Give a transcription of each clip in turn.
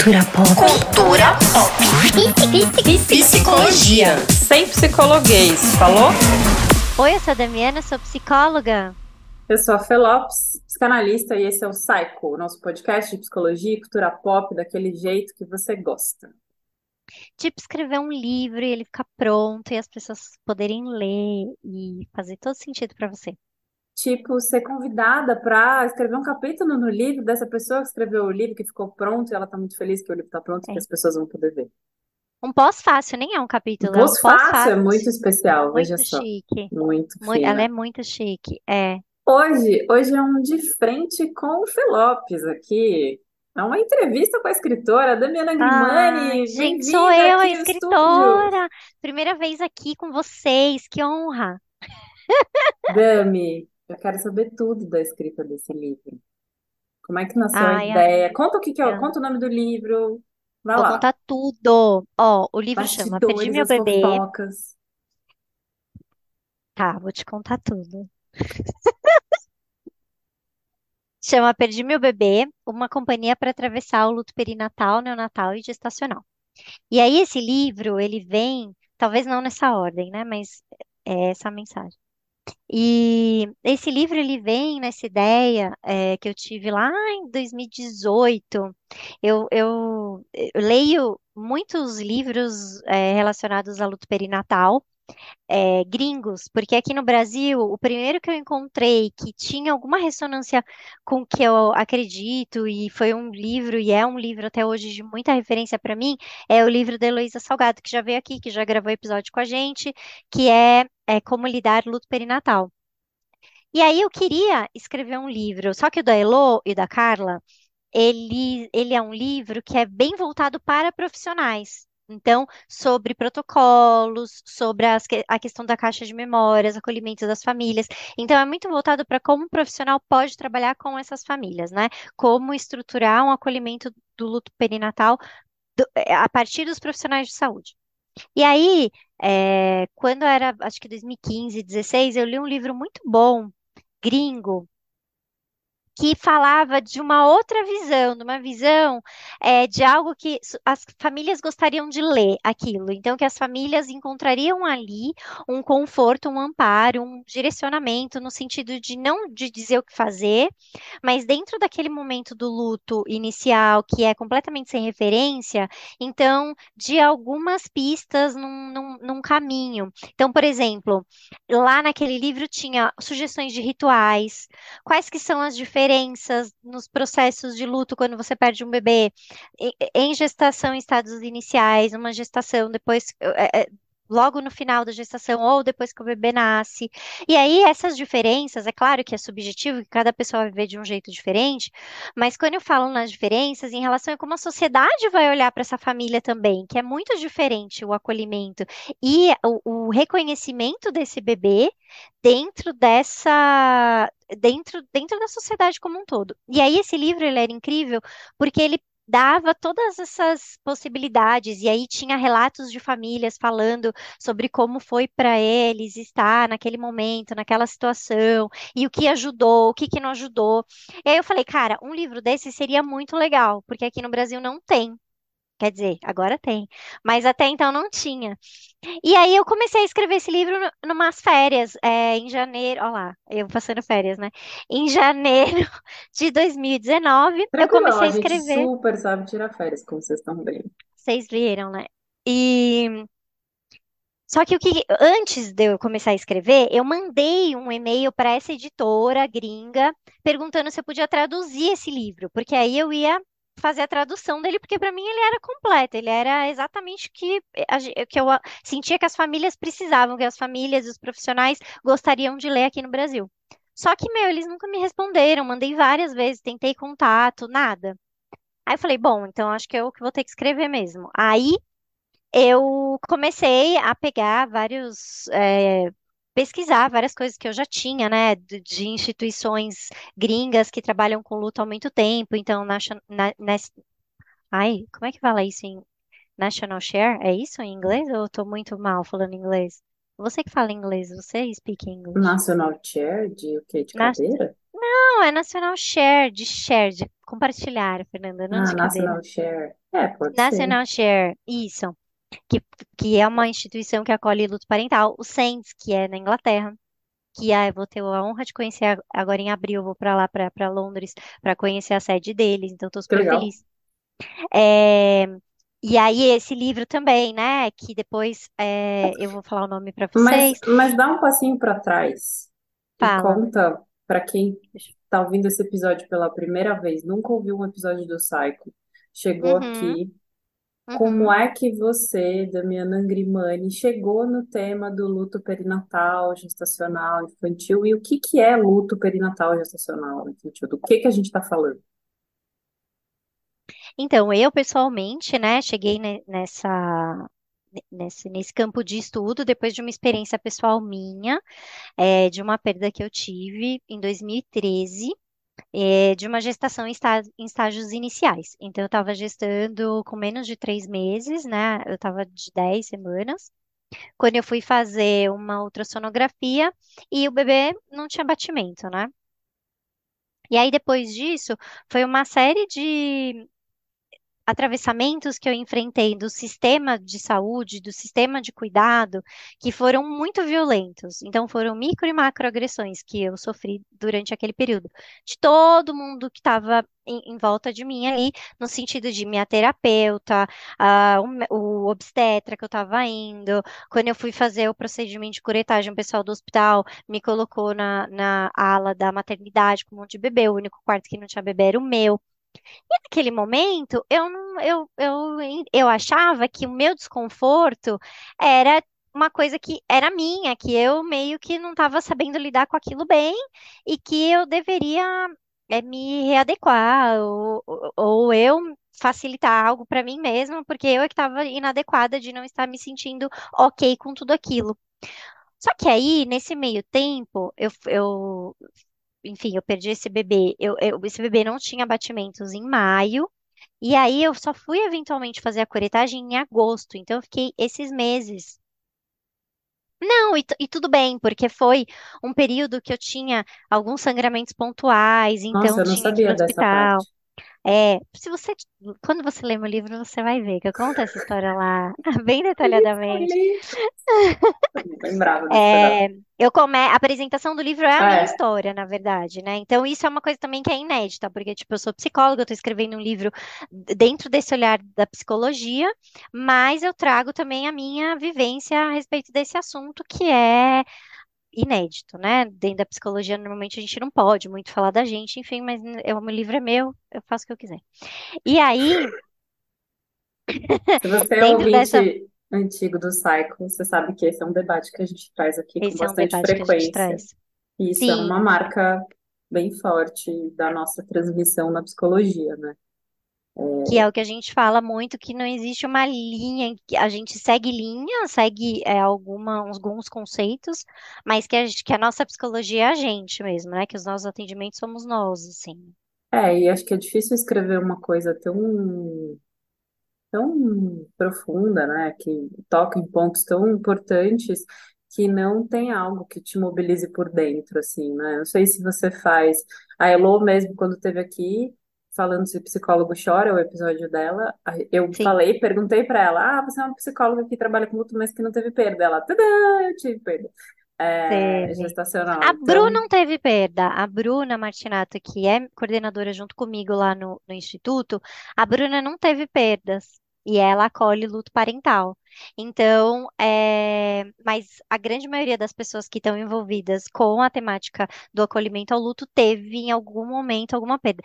Cultura pop. Cultura pop. Psicologia. Sem psicologuês, falou? Oi, eu sou a Damiana, sou psicóloga. Eu sou a Felopes, psicanalista, e esse é o Psycho, nosso podcast de psicologia e cultura pop daquele jeito que você gosta. Tipo, escrever um livro e ele ficar pronto e as pessoas poderem ler e fazer todo sentido para você. Tipo, ser convidada para escrever um capítulo no livro dessa pessoa que escreveu o livro, que ficou pronto, e ela tá muito feliz que o livro está pronto e É. que as pessoas vão poder ver. Um pós-fácil, nem é um capítulo, é um pós-fácil é pós-fácil. muito especial, veja Muito só. chique. Muito Mu- ela é muito chique. É. Hoje, hoje é um de frente com o Felopes aqui. É uma entrevista com a escritora Damiana Grimani. Ai, gente, sou eu, a escritora. Primeira vez aqui com vocês, que honra. Dami, eu quero saber tudo da escrita desse livro. Como é que nasceu a Ai, ideia? Conta o que que é, conta o nome do livro. Vai Vou lá. contar tudo. Ó, o livro chama Perdi Bastidores, Meu as Bebê. fofocas. Tá, vou te contar tudo. Chama Perdi Meu Bebê, uma companhia para atravessar o luto perinatal, neonatal e gestacional. E aí esse livro, ele vem, talvez não nessa ordem, né, mas é essa a mensagem. E esse livro, ele vem nessa ideia é, que eu tive lá em 2018. Eu, eu, eu leio muitos livros é, relacionados a luto perinatal, é, gringos, porque aqui no Brasil, o primeiro que eu encontrei que tinha alguma ressonância com o que eu acredito, e foi um livro, e é um livro até hoje de muita referência para mim, é o livro da Heloísa Salgado, que já veio aqui, que já gravou episódio com a gente, que é, é Como Lidar Luto Perinatal. E aí eu queria escrever um livro, só que o da Elo e da Carla, ele, ele é um livro que é bem voltado para profissionais. Então, sobre protocolos, sobre as a questão da caixa de memórias, acolhimento das famílias. Então, é muito voltado para como um profissional pode trabalhar com essas famílias, né? Como estruturar um acolhimento do luto perinatal do- eh, a partir dos profissionais de saúde. E aí, eh, quando era, acho que 2015, 16, eu li um livro muito bom, gringo, que falava de uma outra visão, de uma visão é, de algo que as famílias gostariam de ler aquilo. Então, que as famílias encontrariam ali um conforto, um amparo, um direcionamento no sentido de não de dizer o que fazer, mas dentro daquele momento do luto inicial, que é completamente sem referência, então, de algumas pistas num, num, num caminho. Então, por exemplo, lá naquele livro tinha sugestões de rituais, Quais que são as diferenças nos processos de luto quando você perde um bebê em, gestação em estados iniciais, uma gestação depois, é, é, logo no final da gestação ou depois que o bebê nasce. E aí essas diferenças, é claro que é subjetivo, que cada pessoa vai ver de um jeito diferente, mas quando eu falo nas diferenças, em relação a como a sociedade vai olhar para essa família também, que é muito diferente o acolhimento e o, o reconhecimento desse bebê dentro dessa dentro dentro da sociedade como um todo. E aí esse livro ele era incrível porque ele dava todas essas possibilidades e aí tinha relatos de famílias falando sobre como foi para eles estar naquele momento, naquela situação e o que ajudou, o que que não ajudou. E aí eu falei, cara, um livro desse seria muito legal, porque aqui no Brasil não tem. Quer dizer, agora tem, mas até então não tinha. E aí eu comecei a escrever esse livro numas férias, é, em janeiro, olha lá, eu passando férias, né? Em janeiro de 2019, eu Tranquilo, comecei a a gente escrever. super sabe tirar férias, como vocês estão bem. Vocês viram, né? E só que o que antes de eu começar a escrever, eu mandei um e-mail para essa editora gringa perguntando se eu podia traduzir esse livro, porque aí eu ia fazer a tradução dele, porque para mim ele era completo, ele era exatamente o que, ge- que eu sentia que as famílias precisavam, que as famílias e os profissionais gostariam de ler aqui no Brasil. Só que, meu, eles nunca me responderam, mandei várias vezes, tentei contato, nada. Aí eu falei, bom, então acho que eu que vou ter que escrever mesmo. Aí eu comecei a pegar vários, é, pesquisar várias coisas que eu já tinha, né, de, de instituições gringas que trabalham com luto há muito tempo, então, nation, na, nas- ai, como é que fala isso em National Share? É isso em inglês ou eu tô muito mal falando inglês? Você que fala inglês, você speak English. National Chair de o quê? De Nas- cadeira? Não, é National Share, de share, de compartilhar, Fernanda, não Ah, de cadeira. National Share. É, pode ser. National Share, isso, que, que é uma instituição que acolhe luto parental. O SENS, que é na Inglaterra, que ah, eu vou ter a honra de conhecer ag- agora em abril, eu vou para lá, para Londres, para conhecer a sede deles, então estou super legal. feliz. É, e aí esse livro também, né, que depois é, eu vou falar o nome para Mas, vocês. mas dá um passinho para trás e Fala. conta para quem está ouvindo esse episódio pela primeira vez, nunca ouviu um episódio do Psycho, chegou Uhum, aqui, como uhum. é que você, Damiana Angrimani, chegou no tema do luto perinatal, gestacional, infantil e o que que é luto perinatal, gestacional, infantil? Do que que a gente está falando? Então, eu pessoalmente, né, cheguei ne- nessa, ne- nesse, nesse campo de estudo depois de uma experiência pessoal minha, é, de uma perda que eu tive em 2013, é, de uma gestação em, está- em estágios iniciais. Então, eu estava gestando com menos de três meses, né, eu estava de 10 semanas, quando eu fui fazer uma ultrassonografia e o bebê não tinha batimento, né? E aí, depois disso, foi uma série de atravessamentos que eu enfrentei do sistema de saúde, do sistema de cuidado, que foram muito violentos. Então, foram micro e macroagressões que eu sofri durante aquele período, de todo mundo que estava em, em volta de mim ali, no sentido de minha terapeuta, ah, o, o obstetra que eu estava indo. Quando eu fui fazer o procedimento de curetagem, o pessoal do hospital me colocou na, na ala da maternidade com um monte de bebê. O único quarto que não tinha bebê era o meu. Naquele momento, eu eu, eu, eu achava que o meu desconforto era uma coisa que era minha, que eu meio que não estava sabendo lidar com aquilo bem e que eu deveria é, me readequar ou, ou ou eu facilitar algo para mim mesma, porque eu é que estava inadequada de não estar me sentindo ok com tudo aquilo. Só que aí, nesse meio tempo, eu, eu enfim, eu perdi esse bebê. Eu, eu- esse bebê não tinha batimentos em maio. E aí eu só fui eventualmente fazer a curetagem em agosto. Então eu fiquei esses meses. Não, e, e tudo bem, porque foi um período que eu tinha alguns sangramentos pontuais, Nossa, então eu não tinha que ir sabia no dessa hospital. parte. É, se você, quando você lê meu livro, você vai ver que eu conto essa história lá bem detalhadamente. Lembrava. É, eu come... A apresentação do livro é a minha É, história, na verdade, né? Então, isso é uma coisa também que é inédita, porque, tipo, eu sou psicóloga, eu estou escrevendo um livro dentro desse olhar da psicologia, mas eu trago também a minha vivência a respeito desse assunto que é inédito, né? Dentro da psicologia, normalmente a gente não pode muito falar da gente, enfim, mas eu, o meu livro é meu, eu faço o que eu quiser. E aí, se você é dentro dessa. ouvinte antigo do Cycle, você sabe que esse é um debate que a gente traz aqui com Esse é um bastante a gente frequência. traz. E isso é uma Sim. marca bem forte da nossa transmissão na psicologia, né? Que é o que a gente fala muito, que não existe uma linha, a gente segue linha, segue é, alguma, alguns conceitos, mas que a, gente- que a nossa psicologia é a gente mesmo, né? Que os nossos atendimentos somos nós, assim. É, e acho que é difícil escrever uma coisa tão, tão profunda, né? Que toca em pontos tão importantes que não tem algo que te mobilize por dentro, assim, né? Não sei se você faz. A Elo mesmo, quando esteve aqui, falando se psicólogo chora, o episódio dela, eu Sim, falei, perguntei para ela, ah, você é uma psicóloga que trabalha com luto, mas que não teve perda. Ela, tadã, eu tive perda. É, teve. gestacional. A Bruna Então, não teve perda. A Bruna Martinato, que é coordenadora junto comigo lá no, no Instituto, a Bruna não teve perdas. E ela acolhe luto parental. Então, é... mas a grande maioria das pessoas que estão envolvidas com a temática do acolhimento ao luto teve em algum momento alguma perda.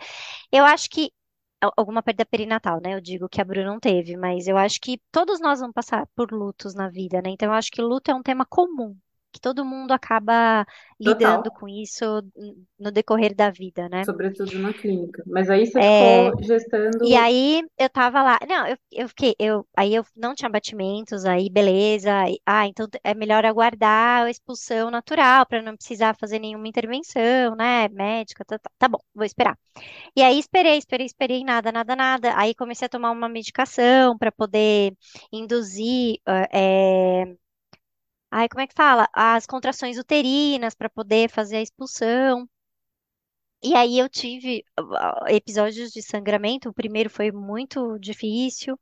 Eu acho que al- alguma perda perinatal, né? Eu digo que a Bruna não teve, mas eu acho que todos nós vamos passar por lutos na vida, né? Então, eu acho que luto é um tema comum, que todo mundo acaba lidando total. com isso no decorrer da vida, né? sobretudo na clínica. Mas aí você É, ficou e gestando. aí eu tava lá, não, eu, eu fiquei, eu, aí eu não tinha batimentos, aí beleza, aí- ah, então é melhor aguardar a expulsão natural para não precisar fazer nenhuma intervenção, né, médica, tá, tá, tá bom, vou esperar. E aí esperei, esperei, esperei, nada, nada, nada. Aí comecei a tomar uma medicação para poder induzir, é, ai, como é que fala? As contrações uterinas para poder fazer a expulsão. E aí eu tive ah, episódios de sangramento. O primeiro foi muito difícil.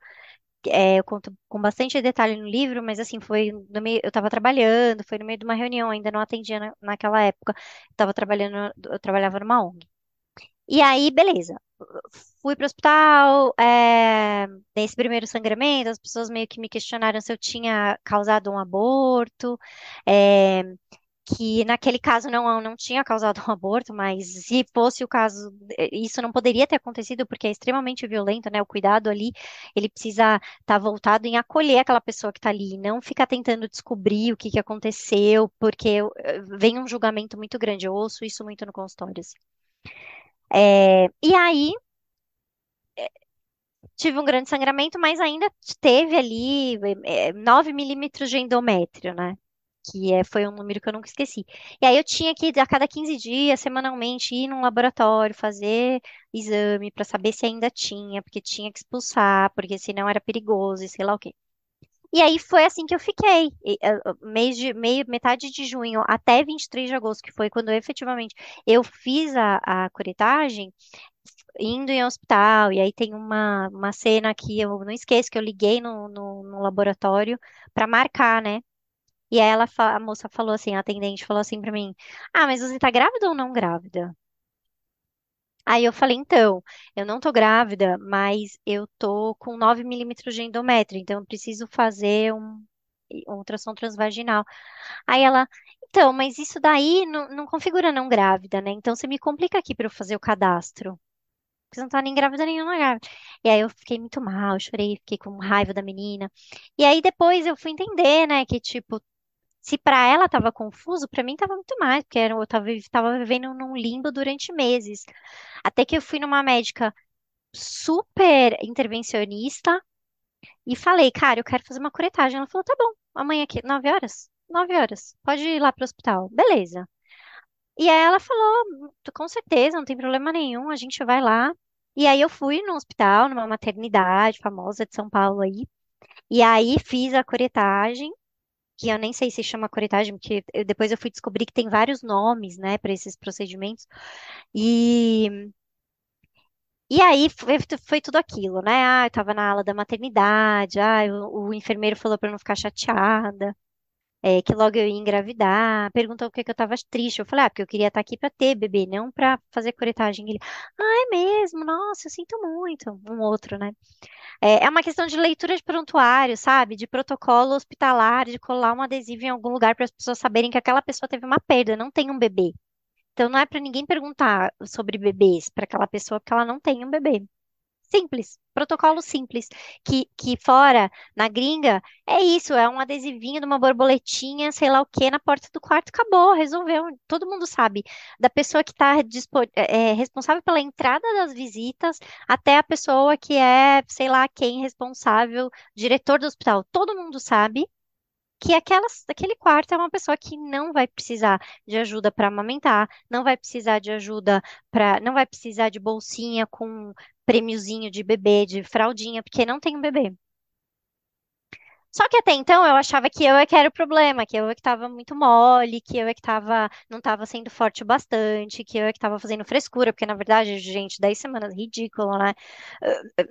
É, eu conto com bastante detalhe no livro, mas assim, foi no meio, eu estava trabalhando, foi no meio de uma reunião, ainda não atendia na- naquela época. Estava trabalhando, eu trabalhava numa ONG. E aí, beleza. Fui pro hospital, é, nesse primeiro sangramento, as pessoas meio que me questionaram se eu tinha causado um aborto. é, que naquele caso não, não tinha causado um aborto, mas se fosse o caso, eh, isso não poderia ter acontecido porque é extremamente violento, né? O cuidado ali, ele precisa estar voltado em acolher aquela pessoa que está ali, não ficar tentando descobrir o que que aconteceu, porque eh, vem um julgamento muito grande. Eu ouço isso muito no consultório. assim. É, e aí, tive um grande sangramento, mas ainda teve ali eh, 9 milímetros de endométrio, né? que é, foi um número que eu nunca esqueci. E aí eu tinha que, a cada 15 dias, semanalmente, ir num laboratório, fazer exame para saber se ainda tinha, porque tinha que expulsar, porque senão era perigoso e sei lá o quê. E aí foi assim que eu fiquei, eh, mês de, meio, metade de junho até 23 de agosto, que foi quando eu, efetivamente eu fiz a, a curetagem, indo em hospital, e aí tem uma, uma cena que eu não esqueço, que eu liguei no, no, no laboratório para marcar, né? E aí ela, a moça falou assim, a atendente falou assim pra mim: Ah, mas você tá grávida ou não grávida? Aí eu falei, então, eu não tô grávida, mas eu tô com 9 milímetros de endométrio, então eu preciso fazer um, um ultrassom transvaginal. Aí ela, então, mas isso daí não, não configura não grávida, né? Então você me complica aqui pra eu fazer o cadastro. Porque você não tá nem grávida não grávida. E aí eu fiquei muito mal, chorei, fiquei com raiva da menina. E aí depois eu fui entender, né, que tipo, se para ela estava confuso, para mim estava muito mais, porque eu estava tava vivendo num limbo durante meses. Até que eu fui numa médica super intervencionista e falei, cara, eu quero fazer uma curetagem. Ela falou, tá bom, amanhã aqui, nove horas? Nove horas, pode ir lá pro hospital. Beleza. E aí ela falou, com certeza, não tem problema nenhum, a gente vai lá. E aí eu fui no hospital, numa maternidade famosa de São Paulo aí. E aí fiz a curetagem. Que eu nem sei se chama curetagem, porque eu- depois eu fui descobrir que tem vários nomes, né, para esses procedimentos. E, e aí foi, foi tudo aquilo, né? Ah, eu tava na ala da maternidade, ah, o, o enfermeiro falou para eu não ficar chateada, é, que logo eu ia engravidar, perguntou por que que eu tava triste. Eu falei, ah, porque eu queria estar aqui para ter bebê, não para fazer curetagem. Ele, ah, é mesmo? Nossa, eu sinto muito. Um outro, né? É, é uma questão de leitura de prontuário, sabe? De protocolo hospitalar, de colar um adesivo em algum lugar para as pessoas saberem que aquela pessoa teve uma perda, não tem um bebê. Então não é para ninguém perguntar sobre bebês para aquela pessoa porque ela não tem um bebê. Simples, protocolo simples. Que, que fora, na gringa, é isso, é um adesivinho de uma borboletinha, sei lá o quê, na porta do quarto, acabou, resolveu. Todo mundo sabe. Da pessoa que está responsável pela entrada das visitas até a pessoa que é, sei lá, quem responsável, diretor do hospital. Todo mundo sabe que aquelas, aquele quarto é uma pessoa que não vai precisar de ajuda para amamentar, não vai precisar de ajuda para, não vai precisar de bolsinha com prêmiozinho de bebê, de fraldinha, porque não tem um bebê. Só que até então eu achava que eu é que era o problema, que eu é que estava muito mole, que eu é que tava, não estava sendo forte o bastante, que eu é que estava fazendo frescura, porque na verdade, gente, 10 semanas, ridículo, né?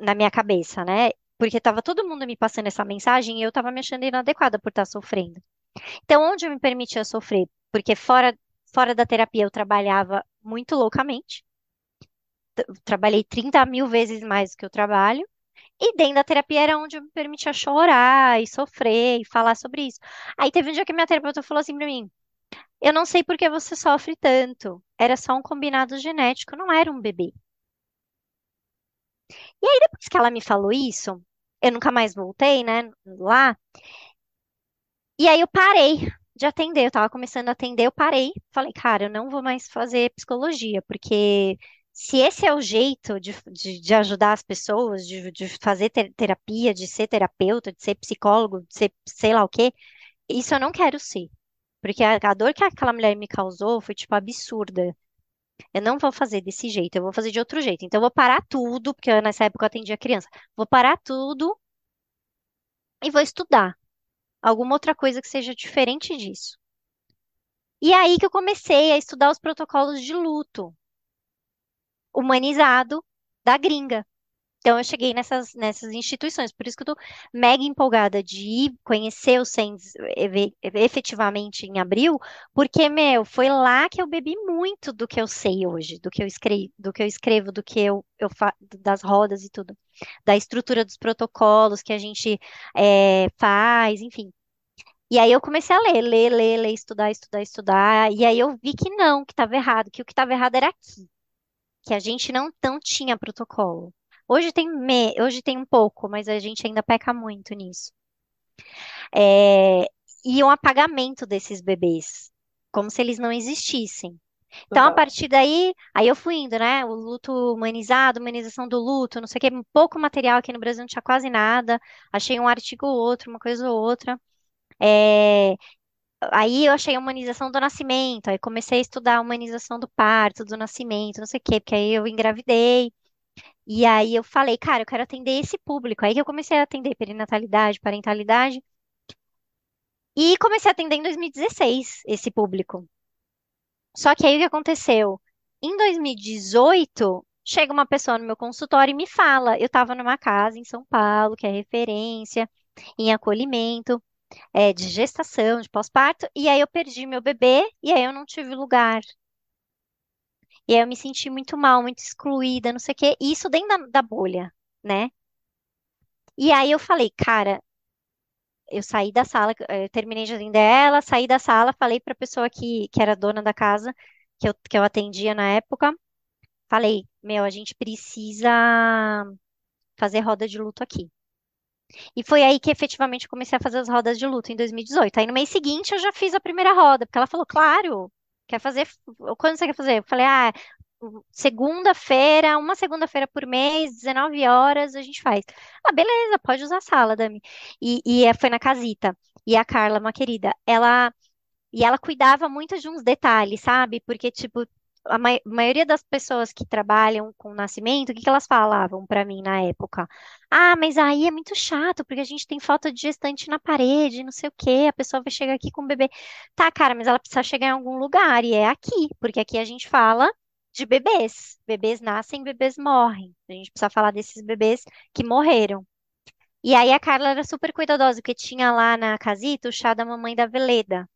Na minha cabeça, né? Porque tava todo mundo me passando essa mensagem e eu tava me achando inadequada por estar sofrendo. Então, onde eu me permitia sofrer? Porque fora, fora da terapia eu trabalhava muito loucamente, trabalhei 30 mil vezes mais do que eu trabalho, e dentro da terapia era onde eu me permitia chorar e sofrer e falar sobre isso. Aí teve um dia que minha terapeuta falou assim pra mim: Eu não sei por que você sofre tanto. Era só um combinado genético, não era um bebê. E aí, depois que ela me falou isso, eu nunca mais voltei, né, lá. E aí eu parei de atender, eu tava começando a atender, eu parei, falei, cara, eu não vou mais fazer psicologia, porque se esse é o jeito de, de, de ajudar as pessoas, de, de fazer te- terapia, de ser terapeuta, de ser psicólogo, de ser sei lá o quê, isso eu não quero ser. Porque a, a dor que aquela mulher me causou foi, tipo, absurda. Eu não vou fazer desse jeito, eu vou fazer de outro jeito. Então, eu vou parar tudo, porque eu, nessa época eu atendia criança. Vou parar tudo e vou estudar alguma outra coisa que seja diferente disso. E aí que eu comecei a estudar os protocolos de luto. humanizado da gringa. Então, eu cheguei nessas, nessas instituições, por isso que eu tô mega empolgada de ir conhecer o SENS efetivamente em abril, porque, meu, foi lá que eu bebi muito do que eu sei hoje, do que eu escrevo, do que eu escrevo, do que eu, eu das rodas e tudo, da estrutura dos protocolos que a gente é, faz, enfim. E aí eu comecei a ler, ler, ler, ler, estudar, estudar, estudar, e aí eu vi que não, que estava errado, que o que estava errado era aqui que a gente não, não tinha protocolo. Hoje tem, me, hoje tem um pouco, mas a gente ainda peca muito nisso. É, e um apagamento desses bebês, como se eles não existissem. Então, a partir daí, aí eu fui indo, né? O luto humanizado, humanização do luto, não sei o que, pouco material aqui no Brasil, não tinha quase nada. Achei um artigo ou outro, uma coisa ou outra. É, Aí eu achei a humanização do nascimento, aí comecei a estudar a humanização do parto, do nascimento, não sei o quê, porque aí eu engravidei. E aí eu falei, cara, eu quero atender esse público. Aí que eu comecei a atender perinatalidade, parentalidade. E comecei a atender em 2016 esse público. Só que aí o que aconteceu? Em 2018, chega uma pessoa no meu consultório e me fala, eu estava numa casa em São Paulo, que é referência em acolhimento, é, de gestação, de pós-parto, e aí eu perdi meu bebê e aí eu não tive lugar. E aí eu me senti muito mal, muito excluída, não sei o quê. Isso dentro da, da bolha, né? E aí eu falei, cara, eu saí da sala, eu terminei de atender ela, saí da sala, falei para a pessoa que, que era dona da casa, que eu, que eu atendia na época, falei, meu, a gente precisa fazer roda de luto aqui. E foi aí que efetivamente comecei a fazer as rodas de luto em 2018. Aí no mês seguinte eu já fiz a primeira roda, porque ela falou, claro, quer fazer, quando você quer fazer? Eu falei, ah, segunda-feira, uma segunda-feira por mês, 19 horas, a gente faz. Ah, beleza, pode usar a sala, Dami. E, e é- foi na casita. E a Carla, uma querida, ela e ela cuidava muito de uns detalhes, sabe? Porque, tipo, a mai- maioria das pessoas que trabalham com nascimento, o que que elas falavam pra mim na época? Ah, mas aí é muito chato, porque a gente tem foto de gestante na parede, não sei o quê, a pessoa vai chegar aqui com o bebê. Tá, cara, mas ela precisa chegar em algum lugar, e é aqui, porque aqui a gente fala de bebês. Bebês nascem, bebês morrem. A gente precisa falar desses bebês que morreram. E aí a Carla era super cuidadosa, porque tinha lá na casita o chá da mamãe da Veleda.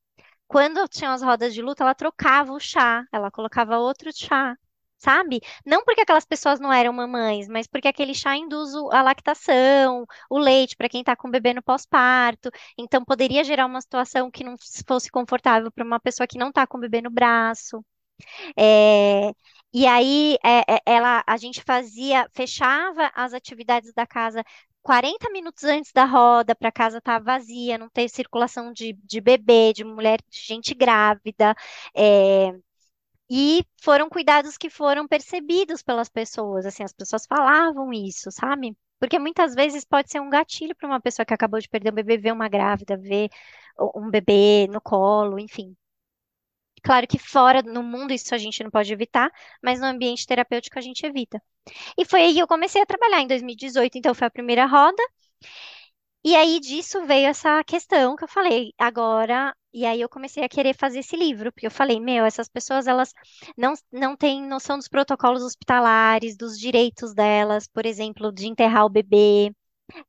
Quando tinha as rodas de luta, ela trocava o chá, ela colocava outro chá, sabe? Não porque aquelas pessoas não eram mamães, mas porque aquele chá induz a lactação, o leite para quem está com o bebê no pós-parto. Então poderia gerar uma situação que não fosse confortável para uma pessoa que não está com o bebê no braço. É, e aí é, é, ela, a gente fazia, fechava as atividades da casa 40 minutos antes da roda, para casa estar vazia, não ter circulação de, de bebê, de mulher, de gente grávida. é, e foram cuidados que foram percebidos pelas pessoas, assim, as pessoas falavam isso, sabe? Porque muitas vezes pode ser um gatilho para uma pessoa que acabou de perder um bebê, ver uma grávida, ver um bebê no colo, enfim. Claro que fora, no mundo, isso a gente não pode evitar, mas no ambiente terapêutico a gente evita. E foi aí que eu comecei a trabalhar em 2018, então foi a primeira roda. E aí disso veio essa questão que eu falei agora. E aí eu comecei a querer fazer esse livro, porque eu falei, meu, essas pessoas elas não, não têm noção dos protocolos hospitalares, dos direitos delas, por exemplo, de enterrar o bebê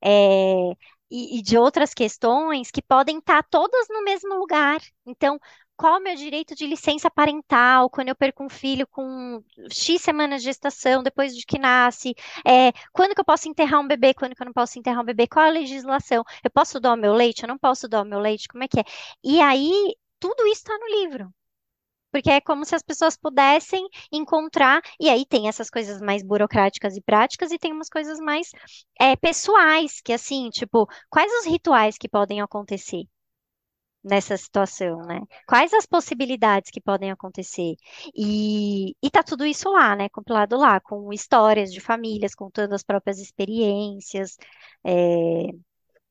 é, e, e de outras questões que podem estar todas no mesmo lugar. Então, qual o meu direito de licença parental quando eu perco um filho com X semanas de gestação, depois de que nasce? É, quando que eu posso enterrar um bebê? Quando que eu não posso enterrar um bebê? Qual a legislação? Eu posso dar o meu leite? Eu não posso dar o meu leite? Como é que é? E aí, tudo isso está no livro. Porque é como se as pessoas pudessem encontrar, e aí tem essas coisas mais burocráticas e práticas, e tem umas coisas mais é, pessoais, que assim, tipo, quais os rituais que podem acontecer nessa situação, né? Quais as possibilidades que podem acontecer? E, e tá tudo isso lá, né? Compilado lá, com histórias de famílias, contando as próprias experiências, é,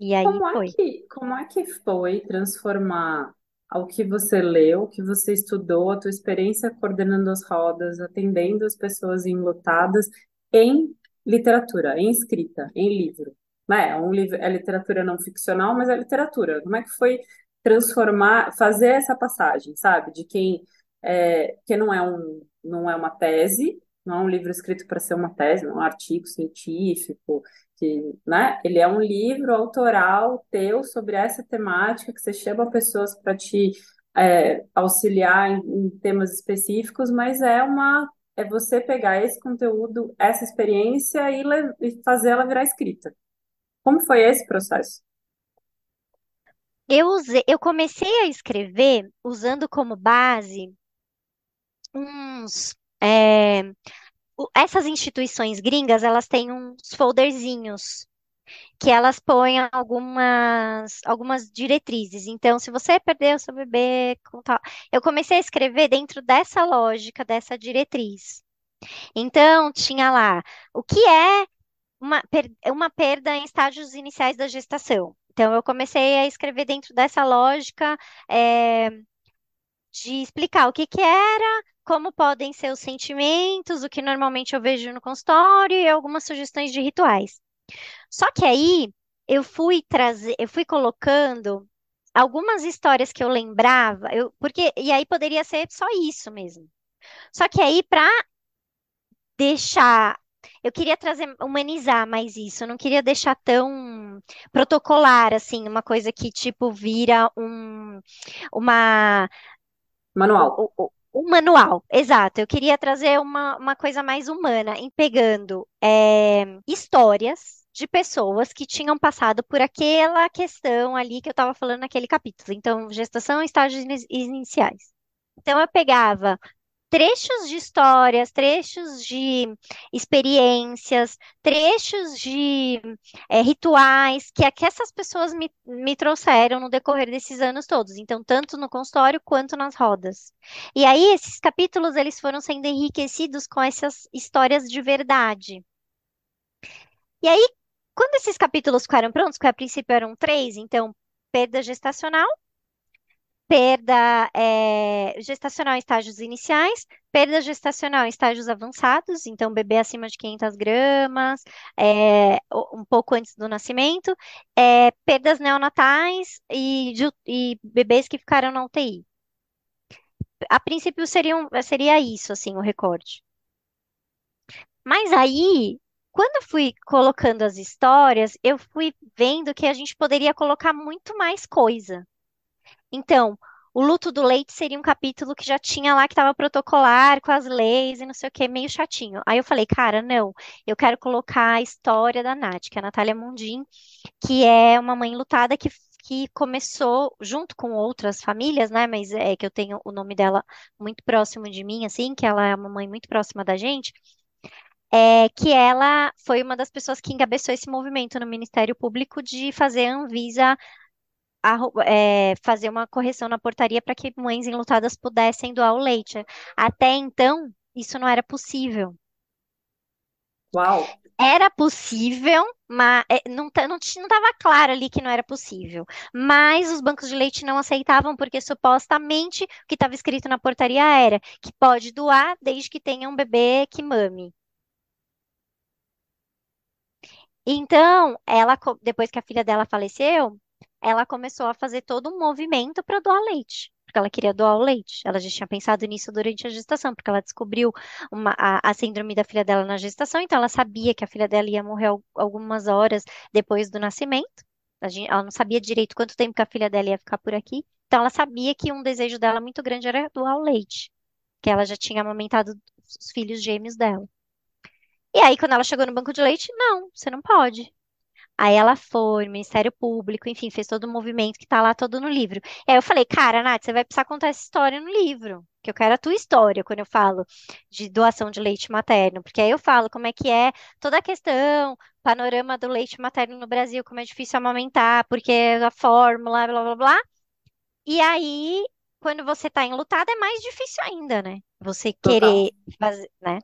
e aí Como é foi. que, como é que foi transformar ao que você leu, o que você estudou, a tua experiência coordenando as rodas, atendendo as pessoas enlutadas em literatura, em escrita, em livro? Né? É um livro, é literatura não ficcional, mas é literatura. Como é que foi transformar, fazer essa passagem, sabe? De quem é, que não é um, não é uma tese, não é um livro escrito para ser uma tese, não é um artigo científico, que, né? Ele é um livro autoral teu sobre essa temática que você chama pessoas para te é, auxiliar em, em temas específicos, mas é uma é você pegar esse conteúdo, essa experiência e, e fazer ela virar escrita. Como foi esse processo? Eu usei, eu comecei a escrever usando como base uns. é, essas instituições gringas, elas têm uns folderzinhos que elas põem algumas, algumas diretrizes. Então, se você perdeu seu bebê, com tal... eu comecei a escrever dentro dessa lógica, dessa diretriz. Então, tinha lá o que é uma, per- uma perda em estágios iniciais da gestação. Então, eu comecei a escrever dentro dessa lógica, é, de explicar o que que era, como podem ser os sentimentos, o que normalmente eu vejo no consultório e algumas sugestões de rituais. Só que aí eu fui trazer, eu fui colocando algumas histórias que eu lembrava, eu, porque e aí poderia ser só isso mesmo. Só que aí para deixar, eu queria trazer, humanizar mais isso, eu não queria deixar tão protocolar assim, uma coisa que tipo vira um, uma Manual. o manual, exato. Eu queria trazer uma, uma coisa mais humana, em pegando é, histórias de pessoas que tinham passado por aquela questão ali que eu estava falando naquele capítulo. Então, gestação, estágios ini- iniciais. Então, eu pegava trechos de histórias, trechos de experiências, trechos de eh, rituais que, é que essas pessoas me, me trouxeram no decorrer desses anos todos. Então, tanto no consultório quanto nas rodas. E aí, esses capítulos, eles foram sendo enriquecidos com essas histórias de verdade. E aí, quando esses capítulos ficaram prontos, que a princípio eram três, então, perda gestacional, perda eh, gestacional em estágios iniciais, perda gestacional em estágios avançados, então bebê acima de 500 gramas, o- um pouco antes do nascimento, eh, perdas neonatais e, e bebês que ficaram na UTI. A princípio seriam, seria isso, assim, o recorte. Mas aí, quando eu fui colocando as histórias, eu fui vendo que a gente poderia colocar muito mais coisa. Então, o luto do leite seria um capítulo que já tinha lá que estava protocolar com as leis e não sei o que, meio chatinho. Aí eu falei, cara, não, eu quero colocar a história da Nath, que é a Natália Mundim, que é uma mãe lutada que, que começou junto com outras famílias, né? Mas é que eu tenho o nome dela muito próximo de mim, assim, que ela é uma mãe muito próxima da gente. É que ela foi uma das pessoas que encabeçou esse movimento no Ministério Público de fazer a Anvisa é, fazer uma correção na portaria para que mães enlutadas pudessem doar o leite. Até então, isso não era possível. Uau! Era possível, mas é, não ta- não estava claro ali que não era possível. Mas os bancos de leite não aceitavam, porque supostamente o que estava escrito na portaria era que pode doar desde que tenha um bebê que mame. Então, ela, depois que a filha dela faleceu, ela começou a fazer todo um movimento para doar leite, porque ela queria doar o leite. Ela já tinha pensado nisso durante a gestação, porque ela descobriu uma- a, a síndrome da filha dela na gestação, então ela sabia que a filha dela ia morrer al- algumas horas depois do nascimento. A gen- ela não sabia direito quanto tempo que a filha dela ia ficar por aqui. Então, ela sabia que um desejo dela muito grande era doar o leite, que ela já tinha amamentado os filhos gêmeos dela. E aí, quando ela chegou no banco de leite, não, você não pode. Aí ela foi, Ministério Público, enfim, fez todo o movimento que tá lá todo no livro. E aí eu falei, cara, Nath, você vai precisar contar essa história no livro, que eu quero a tua história quando eu falo de doação de leite materno, porque aí eu falo como é que é toda a questão, panorama do leite materno no Brasil, como é difícil amamentar, porque a fórmula, blá blá blá. E aí, quando você tá enlutada, é mais difícil ainda, né? Você Total. querer fazer, né?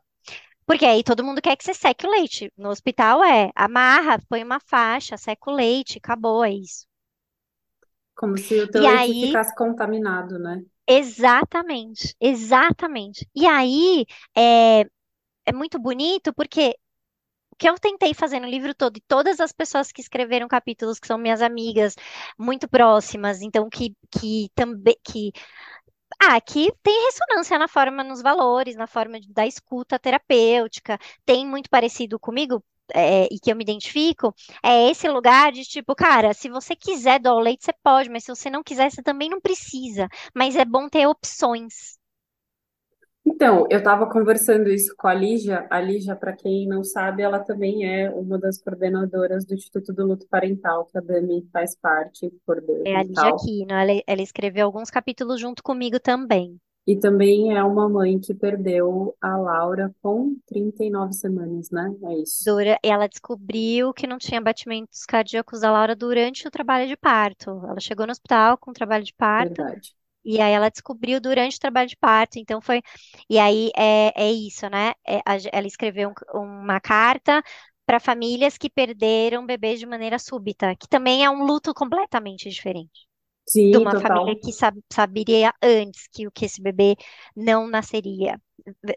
Porque aí todo mundo quer que você seque o leite. No hospital é amarra, põe uma faixa, seca o leite, acabou, é isso. Como se o teu E leite aí, ficasse contaminado, né? exatamente, exatamente. E aí é, é muito bonito porque o que eu tentei fazer no livro todo, e todas as pessoas que escreveram capítulos, que são minhas amigas muito próximas, então que, que também que Ah, aqui tem ressonância na forma, nos valores, na forma de- da escuta terapêutica. Tem muito parecido comigo, é, e que eu me identifico, é esse lugar de tipo, cara, se você quiser doar o leite, você pode, mas se você não quiser, você também não precisa. Mas é bom ter opções. Então, eu estava conversando isso com a Lígia. A Lígia, para quem não sabe, ela também é uma das coordenadoras do Instituto do Luto Parental, que a Dani faz parte, É a coordena e Lígia tal. Aquino, ela, ela escreveu alguns capítulos junto comigo também. E também é uma mãe que perdeu a Laura com 39 semanas, né? É isso. Dura, ela descobriu que não tinha batimentos cardíacos da Laura durante o trabalho de parto. Ela chegou no hospital com o trabalho de parto Verdade. E aí ela descobriu durante o trabalho de parto, então foi. E aí é, é isso, né? É, ela escreveu um- uma carta para famílias que perderam bebês de maneira súbita, que também é um luto completamente diferente de Sim, uma família total. que sab- saberia antes que, o que esse bebê não nasceria,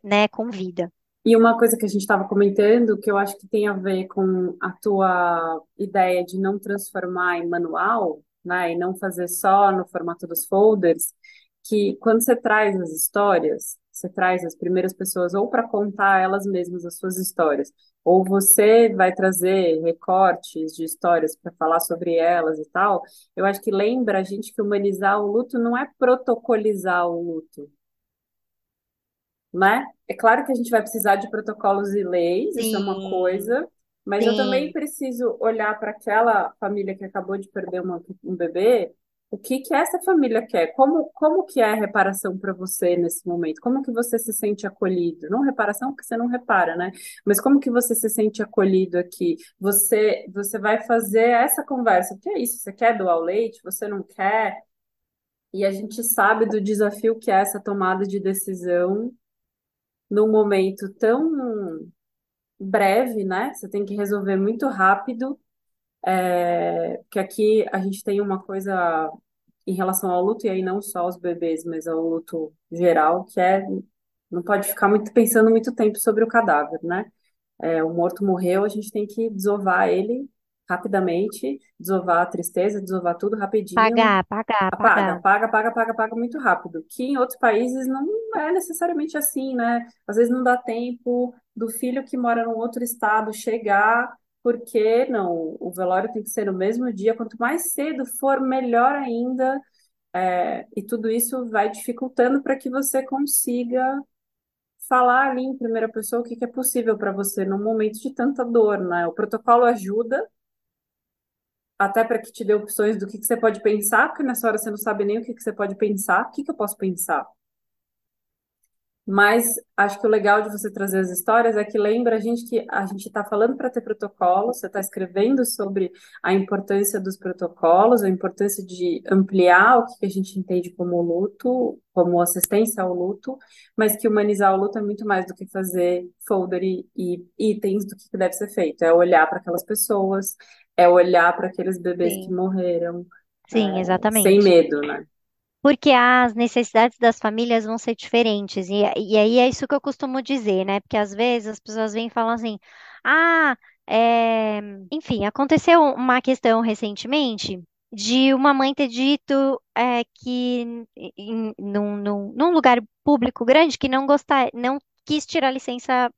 né, com vida. E uma coisa que a gente estava comentando, que eu acho que tem a ver com a tua ideia de não transformar em manual, né, e não fazer só no formato dos folders, que quando você traz as histórias, você traz as primeiras pessoas ou para contar elas mesmas as suas histórias, ou você vai trazer recortes de histórias para falar sobre elas e tal, eu acho que lembra a gente que humanizar o luto não é protocolizar o luto né? É claro que a gente vai precisar de protocolos e leis, isso é uma Sim, coisa, mas eu também sim, preciso olhar para aquela família que acabou de perder uma- um bebê, o que que essa família quer? Como, como que é a reparação para você nesse momento? Como que você se sente acolhido? Não reparação porque você não repara, né? Mas como que você se sente acolhido aqui? Você, você vai fazer essa conversa, o que é isso? Você quer doar o leite? Você não quer? E a gente sabe do desafio que é essa tomada de decisão num momento tão breve, né? Você tem que resolver muito rápido, é, que aqui a gente tem uma coisa em relação ao luto, e aí não só os bebês, mas ao luto geral, que é não pode ficar muito pensando muito tempo sobre o cadáver, né? É, o morto morreu, a gente tem que desovar ele rapidamente, desovar a tristeza, desovar tudo rapidinho, pagar, pagar, Apaga, pagar. apaga, apaga, apaga, apaga muito rápido. Que em outros países não é necessariamente assim, né? Às vezes não dá tempo do filho que mora num outro estado chegar, porque não, o velório tem que ser no mesmo dia. Quanto mais cedo for, melhor ainda. É, e tudo isso vai dificultando para que você consiga falar ali em primeira pessoa o que que é possível para você num momento de tanta dor, né? O protocolo ajuda até para que te dê opções do que que você pode pensar, porque nessa hora você não sabe nem o que que você pode pensar, o que que eu posso pensar? Mas acho que o legal de você trazer as histórias é que lembra a gente que a gente está falando para ter protocolo, você está escrevendo sobre a importância dos protocolos, a importância de ampliar o que a gente entende como luto, como assistência ao luto, mas que humanizar o luto é muito mais do que fazer folder e, e itens do que deve ser feito, é olhar para aquelas pessoas, é olhar para aqueles bebês que Sim, morreram, sim, é, sem exatamente. medo, né? Porque as necessidades das famílias vão ser diferentes. E, e aí é isso que eu costumo dizer, né? Porque às vezes as pessoas vêm e falam assim: ah, é... enfim, aconteceu uma questão recentemente de uma mãe ter dito é, que em, num, num, num lugar público grande que não gostar, não quis tirar licença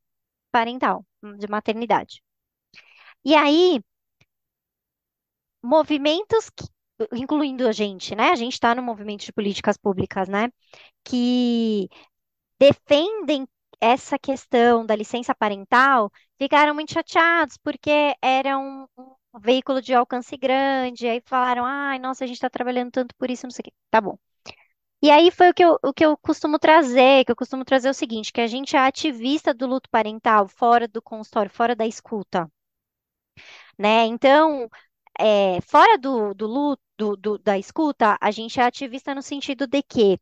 parental de maternidade. E aí, movimentos que- incluindo a gente, né? A gente está no movimento de políticas públicas, né? que defendem essa questão da licença parental ficaram muito chateados porque era um, um veículo de alcance grande, aí falaram, ai, nossa, a gente está trabalhando tanto por isso, não sei o quê. Tá bom. E aí foi o que eu, o que eu costumo trazer, que eu costumo trazer o seguinte, que a gente é ativista do luto parental fora do consultório, fora da escuta, né? Então, é, fora do, do do, do- da escuta, a gente é ativista no sentido de que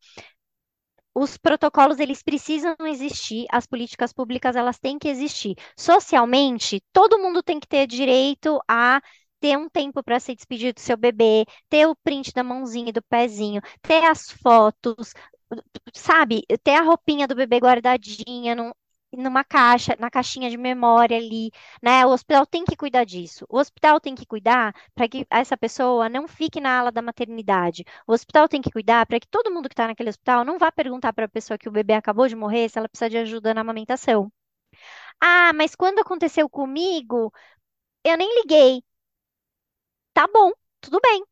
os protocolos eles precisam existir, as políticas públicas elas têm que existir. Socialmente, todo mundo tem que ter direito a ter um tempo para se despedir do seu bebê, ter o print da mãozinha e do pezinho, ter as fotos, sabe? Ter a roupinha do bebê guardadinha. Não, numa caixa, na caixinha de memória ali, né? O hospital tem que cuidar disso. O hospital tem que cuidar para que essa pessoa não fique na ala da maternidade. O hospital tem que cuidar para que todo mundo que está naquele hospital não vá perguntar para a pessoa que o bebê acabou de morrer se ela precisa de ajuda na amamentação. Ah, mas quando aconteceu comigo, eu nem liguei. Tá bom, tudo bem.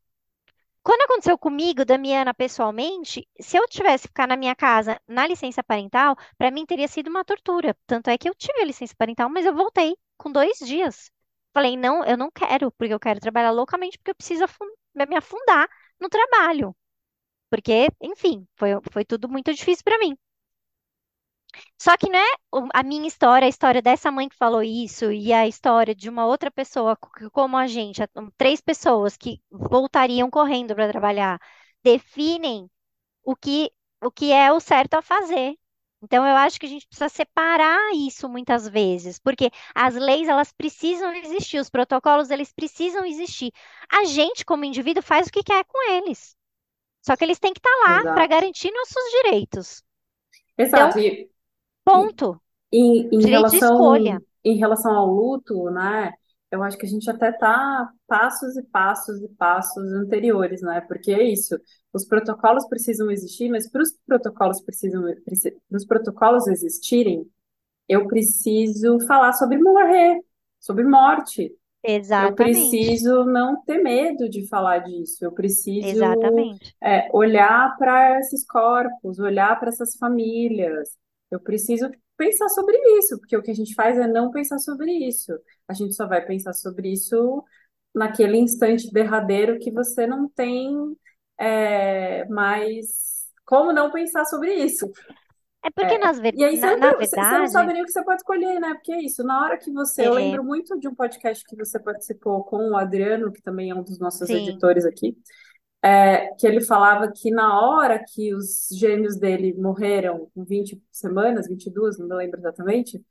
Quando aconteceu comigo, Damiana, pessoalmente, se eu tivesse ficar na minha casa na licença parental, para mim teria sido uma tortura. Tanto é que eu tive a licença parental, mas eu voltei com dois dias. Falei, não, eu não quero, porque eu quero trabalhar loucamente, porque eu preciso afun- me afundar no trabalho. Porque, enfim, foi, foi tudo muito difícil para mim. Só que não é o- a minha história, a história dessa mãe que falou isso e a história de uma outra pessoa co- como a gente, três pessoas que voltariam correndo para trabalhar, definem o que, o que é o certo a fazer. Então, eu acho que a gente precisa separar isso muitas vezes, porque as leis, elas precisam existir, os protocolos, eles precisam existir. A gente, como indivíduo, faz o que quer com eles. Só que eles têm que estar lá para garantir nossos direitos. Então, Exato. E, e ponto. em, em Direito de escolha. relação, em relação ao luto, né? Eu acho que a gente até tá passos e passos e passos anteriores, né? Porque é isso. Os protocolos precisam existir, mas para os protocolos precisam, para os protocolos existirem, eu preciso falar sobre morrer, sobre morte. Eu Exatamente. preciso não ter medo de falar disso. Eu preciso é, olhar para esses corpos, olhar para essas famílias. Eu preciso pensar sobre isso, porque o que a gente faz é não pensar sobre isso. A gente só vai pensar sobre isso naquele instante derradeiro que você não tem é, mais como não pensar sobre isso. É porque, nas ver- E aí você na, na não, você você não verdade, sabe nem o que você pode escolher, né? Porque é isso, na hora que você. Eu é, lembro muito de um podcast que você participou com o Adriano, que também é um dos nossos sim, editores aqui, é, que ele falava que na hora que os gêmeos dele morreram, com 20 semanas, 22, não me lembro exatamente,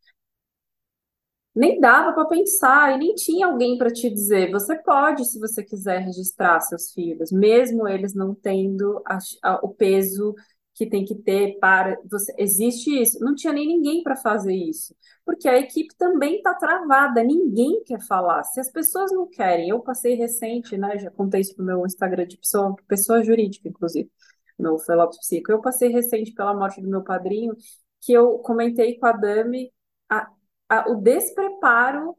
nem dava para pensar e nem tinha alguém para te dizer. Você pode, se você quiser, registrar seus filhos, mesmo eles não tendo a- a- o peso que tem que ter para você. Existe isso. Não tinha nem ninguém para fazer isso, porque a equipe também está travada. Ninguém quer falar. Se as pessoas não querem, eu passei recente, né? Já contei isso no meu Instagram de pessoa, pessoa jurídica, inclusive, no Fellows Psico. Eu passei recente pela morte do meu padrinho, que eu comentei com a Dami a- o despreparo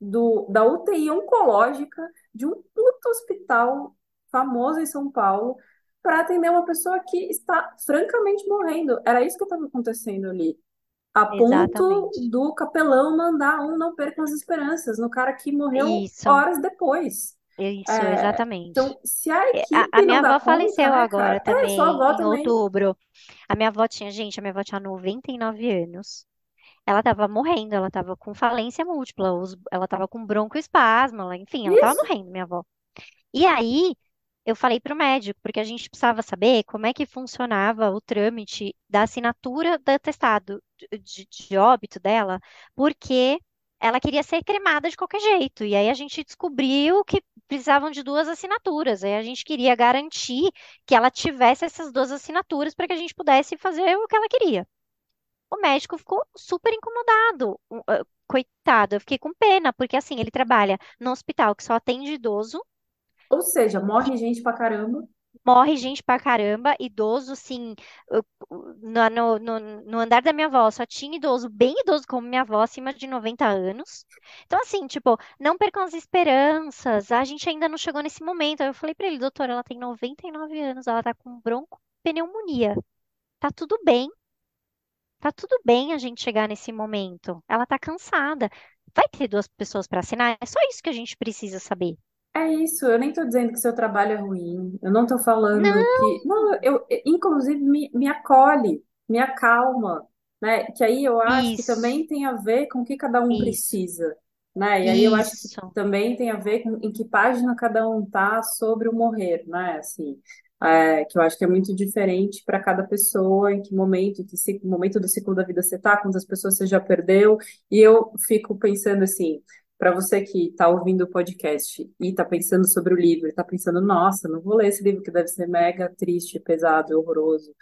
do, da UTI oncológica de um puto hospital famoso em São Paulo para atender uma pessoa que está francamente morrendo. Era isso que estava acontecendo ali. A ponto exatamente. do capelão mandar um não percam as esperanças no cara que morreu Isso, horas depois. isso, É, exatamente. então, se a É, A, a minha avó conta, faleceu né, agora cara? É, também, avó em também. outubro. A minha avó tinha, gente, a minha avó tinha 99 anos. Ela estava morrendo, ela estava com falência múltipla, os- ela estava com broncoespasmo, ela- enfim, ela estava Isso. morrendo, minha avó. E aí, eu falei para o médico, porque a gente precisava saber como é que funcionava o trâmite da assinatura do atestado de, de- óbito dela, porque ela queria ser cremada de qualquer jeito. E aí a gente descobriu que precisavam de duas assinaturas. Aí a gente queria garantir que ela tivesse essas duas assinaturas para que a gente pudesse fazer o que ela queria. O médico ficou super incomodado. Ah, Coitado, eu fiquei com pena, porque assim, ele trabalha no hospital que só atende idoso. Ou seja, morre gente pra caramba. Morre gente pra caramba, idoso, sim. No, no, no, andar da minha avó só tinha idoso, bem idoso como minha avó, acima de 90 anos. Então, assim, tipo, não percam as esperanças, a gente ainda não chegou nesse momento. Aí eu falei pra ele, doutor, ela tem 99 anos, ela tá com broncopneumonia. Tá tudo bem, tá tudo bem a gente chegar nesse momento. Ela tá cansada. Vai ter duas pessoas pra assinar? É só isso que a gente precisa saber. É isso, eu nem estou dizendo que seu trabalho é ruim, eu não estou falando Não, que. Não, eu, eu- inclusive, me, me acolhe, me acalma, né? Que aí eu acho que isso, também tem a ver com o que cada um isso, precisa, né? E aí eu acho que isso. também tem a ver com em que página cada um tá sobre o morrer, né? Assim, é, que eu acho que é muito diferente para cada pessoa, em que momento, em que ciclo- momento do ciclo da vida você tá, quantas pessoas você já perdeu, e eu fico pensando assim. Para você que está ouvindo o podcast e está pensando sobre o livro, está pensando, nossa, não vou ler esse livro que deve ser mega triste, pesado, horroroso.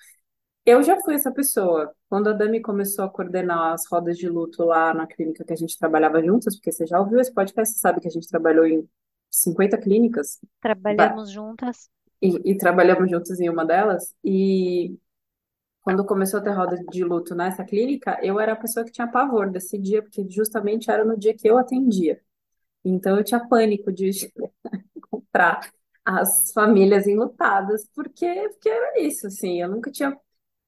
Eu já fui essa pessoa. Quando a Dami começou a coordenar as rodas de luto lá na clínica que a gente trabalhava juntas, porque você já ouviu esse podcast, você sabe que a gente trabalhou em 50 clínicas ba- Trabalhamos juntas. e, e trabalhamos juntas em uma delas. E quando começou a ter roda de luto nessa clínica, eu era a pessoa que tinha pavor desse dia, porque justamente era no dia que eu atendia. Então eu tinha pânico de encontrar as famílias enlutadas, porque, porque era isso, assim, eu nunca tinha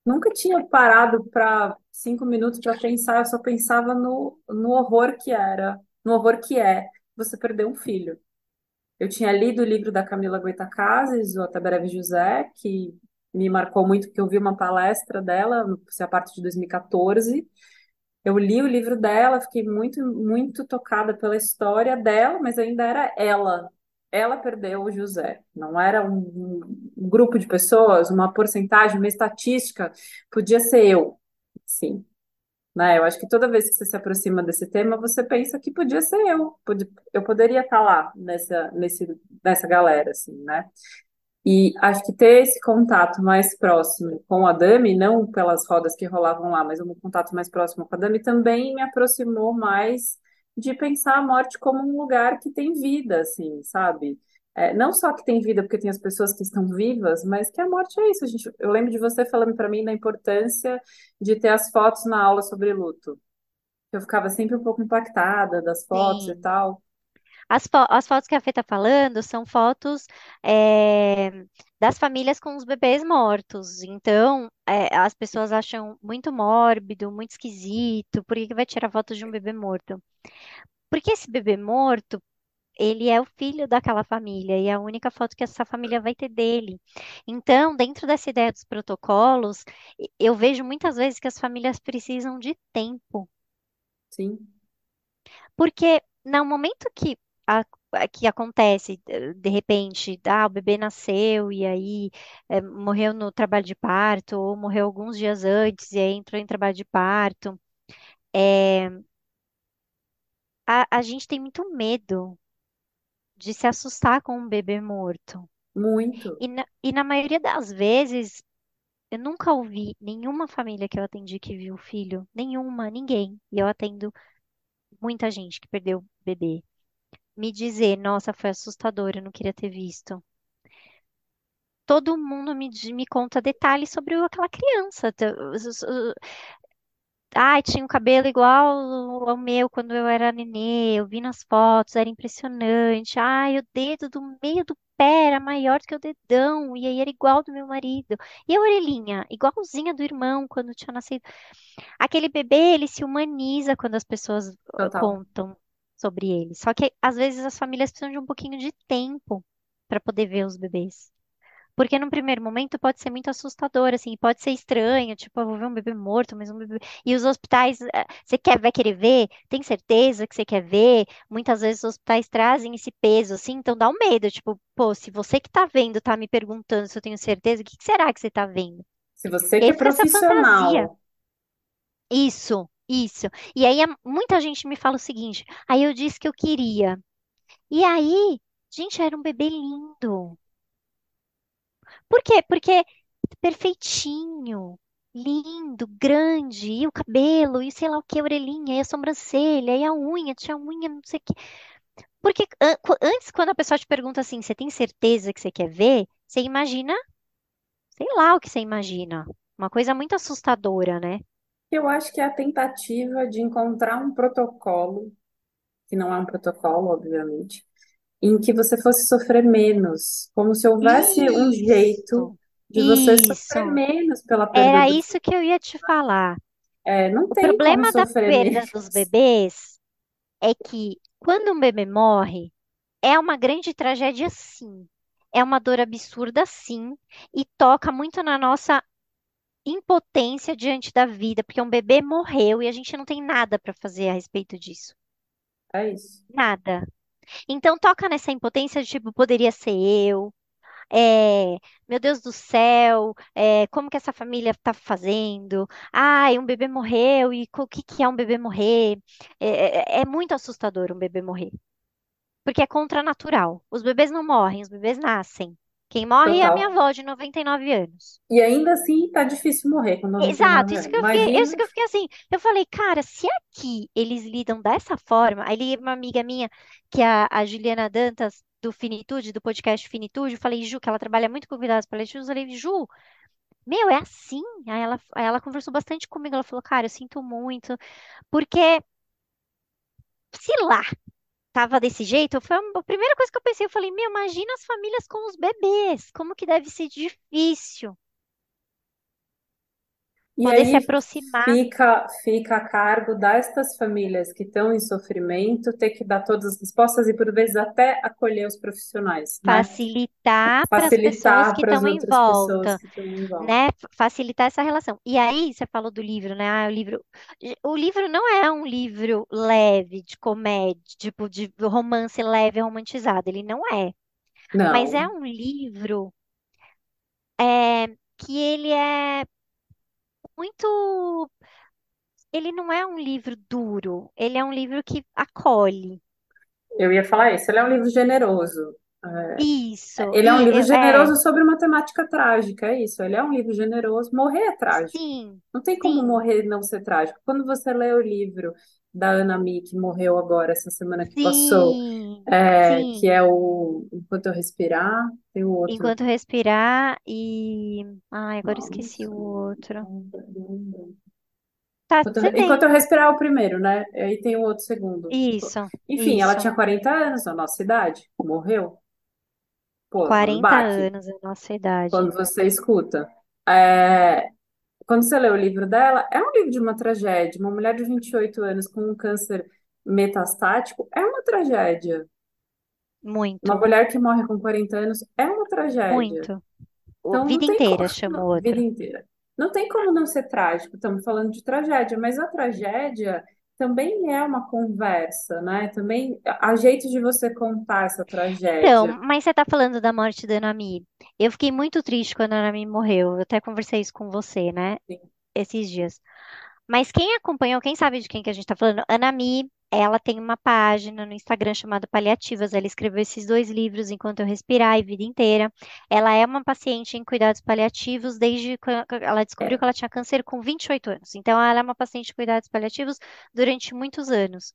Nunca tinha parado para cinco minutos para pensar, eu só pensava no, no horror que era, no horror que é você perder um filho. Eu tinha lido o livro da Camila Goitacazes, o Até Breve José, que me marcou muito, porque eu vi uma palestra dela, se a parte de 2014. Eu li o livro dela, fiquei muito, muito tocada pela história dela, mas ainda era ela. Ela perdeu o José. Não era um, um grupo de pessoas, uma porcentagem, uma estatística. Podia ser eu. Sim. Né? Eu acho que toda vez que você se aproxima desse tema, você pensa que podia ser eu. Eu poderia estar lá nessa, nesse, nessa galera, assim, né? E acho que ter esse contato mais próximo com a Dami, não pelas rodas que rolavam lá, mas um contato mais próximo com a Dami, também me aproximou mais de pensar a morte como um lugar que tem vida, assim, sabe? É, não só que tem vida porque tem as pessoas que estão vivas, mas que a morte é isso. Gente, eu lembro de você falando para mim da importância de ter as fotos na aula sobre luto. Eu ficava sempre um pouco impactada das fotos e Sim. tal. As, fo- as fotos que a Fê está falando são fotos é, das famílias com os bebês mortos. Então, é, as pessoas acham muito mórbido, muito esquisito. Por que que vai tirar foto de um bebê morto? Porque esse bebê morto, ele é o filho daquela família e é a única foto que essa família vai ter dele. Então, dentro dessa ideia dos protocolos, eu vejo muitas vezes que as famílias precisam de tempo. Sim, Porque no momento que, a- que acontece, eh, de repente, ah, o bebê nasceu e aí eh, morreu no trabalho de parto, ou morreu alguns dias antes e aí entrou em trabalho de parto, eh, a, a gente tem muito medo de se assustar com um bebê morto. muito. E na, e na maioria das vezes, eu nunca ouvi nenhuma família que eu atendi que viu o filho, nenhuma, ninguém. E eu atendo muita gente que perdeu bebê. Me dizer, nossa, foi assustador, eu não queria ter visto. Todo mundo me, di- me conta detalhes sobre o- aquela criança. T- os- os- o- Ai, tinha um cabelo igual ao meu quando eu era nenê, eu vi nas fotos, era impressionante. Ai, o dedo do meio do pé era maior do que o dedão, e aí era igual do meu marido. E a orelhinha, igualzinha do irmão quando tinha nascido. Aquele bebê, ele se humaniza quando as pessoas Total. contam sobre ele. Só que às vezes as famílias precisam de um pouquinho de tempo para poder ver os bebês. Porque num primeiro momento pode ser muito assustador, assim, pode ser estranho, tipo, eu vou ver um bebê morto, mas um bebê. E os hospitais, eh, você quer, vai querer ver? Tem certeza que você quer ver? Muitas vezes os hospitais trazem esse peso, assim, então dá um medo, tipo, pô, se você que tá vendo tá me perguntando se eu tenho certeza, o que será que você tá vendo? Se você que é fantasia. profissional Isso, isso. E aí muita gente me fala o seguinte: aí eu disse que eu queria. E aí, gente, era um bebê lindo. Por quê? Porque perfeitinho, lindo, grande, e o cabelo, e sei lá o que, a orelhinha, e a sobrancelha, e a unha, tinha unha, não sei o quê. Porque an- antes, quando a pessoa te pergunta assim, você tem certeza que você quer ver? Você imagina, sei lá o que você imagina. Uma coisa muito assustadora, né? Eu acho que é a tentativa de encontrar um protocolo, que não é um protocolo, obviamente, em que você fosse sofrer menos, como se houvesse um jeito de você sofrer menos pela perda Era do isso que eu ia te falar. É, não O tem como problema da sofrer perda menos. dos bebês é que quando um bebê morre, é uma grande tragédia, sim. É uma dor absurda, sim. E toca muito na nossa impotência diante da vida, porque um bebê morreu e a gente não tem nada para fazer a respeito disso. É isso. Nada. Então toca nessa impotência de tipo, poderia ser eu. É, meu Deus do céu, é, como que essa família tá fazendo? Ai, um bebê morreu, e o que que é um bebê morrer? É, é- é muito assustador um bebê morrer, porque é contranatural. Os bebês não morrem, os bebês nascem. Quem morre é a minha avó de 99 anos. E ainda assim tá difícil morrer com Exato, 99 isso anos. que eu fiquei, Imagina. isso que eu fiquei assim. Eu falei, cara, se aqui eles lidam dessa forma, aí uma amiga minha, que é a, a Juliana Dantas, do Finitude, do podcast Finitude, eu falei, Ju, que ela trabalha muito com cuidados paliativos, eu falei, Ju, meu, é assim? Aí ela, aí ela conversou bastante comigo, ela falou, cara, eu sinto muito, porque, se lá tava desse jeito, foi a primeira coisa que eu pensei, eu falei, meu, imagina as famílias com os bebês, como que deve ser difícil E poder se aí aproximar. fica, fica a cargo destas famílias que estão em sofrimento ter que dar todas as respostas e, por vezes, até acolher os profissionais, né? facilitar para as pessoas Facilitar que para as estão em volta, que estão em volta. né? Facilitar essa relação. E aí, você falou do livro, né? Ah, o livro, o livro não é um livro leve de comédia, tipo de romance leve, romantizado. Ele não é. Mas é um livro é, que ele é muito. Ele não é um livro duro. Ele é um livro que acolhe. eu ia falar isso. Ele é um livro generoso. É, Isso. Ele é um livro é, generoso sobre uma temática trágica, é isso. Ele é um livro generoso. Morrer é trágico. sim, Não tem como sim, morrer e não ser trágico. Quando você lê o livro da Ana Mi, que morreu agora, essa semana que passou, sim, é, que sim. é o Enquanto Eu Respirar, tem o outro. Enquanto respirar e. Ai, agora eu esqueci Nossa, o outro. lembro. Tá, Enquanto você eu Enquanto. Eu Respirar é o primeiro, né? Aí tem o outro segundo. Isso, Enfim, ela isso. tinha 40 anos, a nossa idade, morreu. Pô, é um 40 baque anos é a nossa idade. quando você escuta. É, Quando você lê o livro dela, é um livro de uma tragédia. Uma mulher de 28 anos com um câncer metastático é uma tragédia. Uma Muito, mulher que morre com 40 anos é uma tragédia. muito. Então não Vida como, inteira chama o não, vida inteira. Não tem como não ser trágico. Estamos falando de tragédia, mas a tragédia também é uma conversa, né? Também há jeitos de você contar essa Então, tragédia. mas você tá falando da morte da Anami. Eu fiquei muito triste quando a Anami morreu. Eu até conversei isso com você, né? Esses dias. Mas quem acompanhou, quem sabe de quem que a gente está falando? Ana Mi, ela tem uma página no Instagram chamada Paliativas. Ela escreveu esses dois livros, Enquanto Eu Respirar e Vida Inteira. Ela é uma paciente em cuidados paliativos desde que ela descobriu É, que ela tinha câncer com 28 anos. Então, ela é uma paciente em cuidados paliativos durante muitos anos.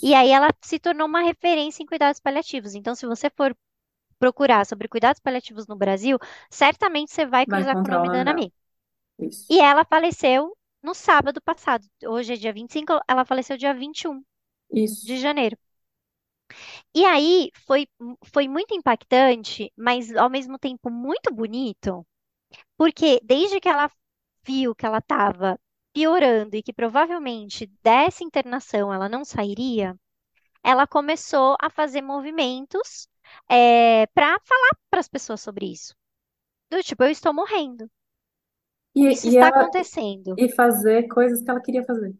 E isso. aí, ela se tornou uma referência em cuidados paliativos. Então, se você for procurar sobre cuidados paliativos no Brasil, certamente você vai cruzar com o nome da nome Ana dela. Mi. Isso. E ela faleceu no sábado passado. Hoje é dia 25, ela faleceu dia 21 de Isso. janeiro. E aí foi, foi muito impactante, mas ao mesmo tempo muito bonito, porque desde que ela viu que ela estava piorando e que provavelmente dessa internação ela não sairia, ela começou a fazer movimentos para falar para as pessoas sobre isso. Do tipo, eu estou morrendo. Isso E, e está ela acontecendo. e fazer coisas que ela queria fazer.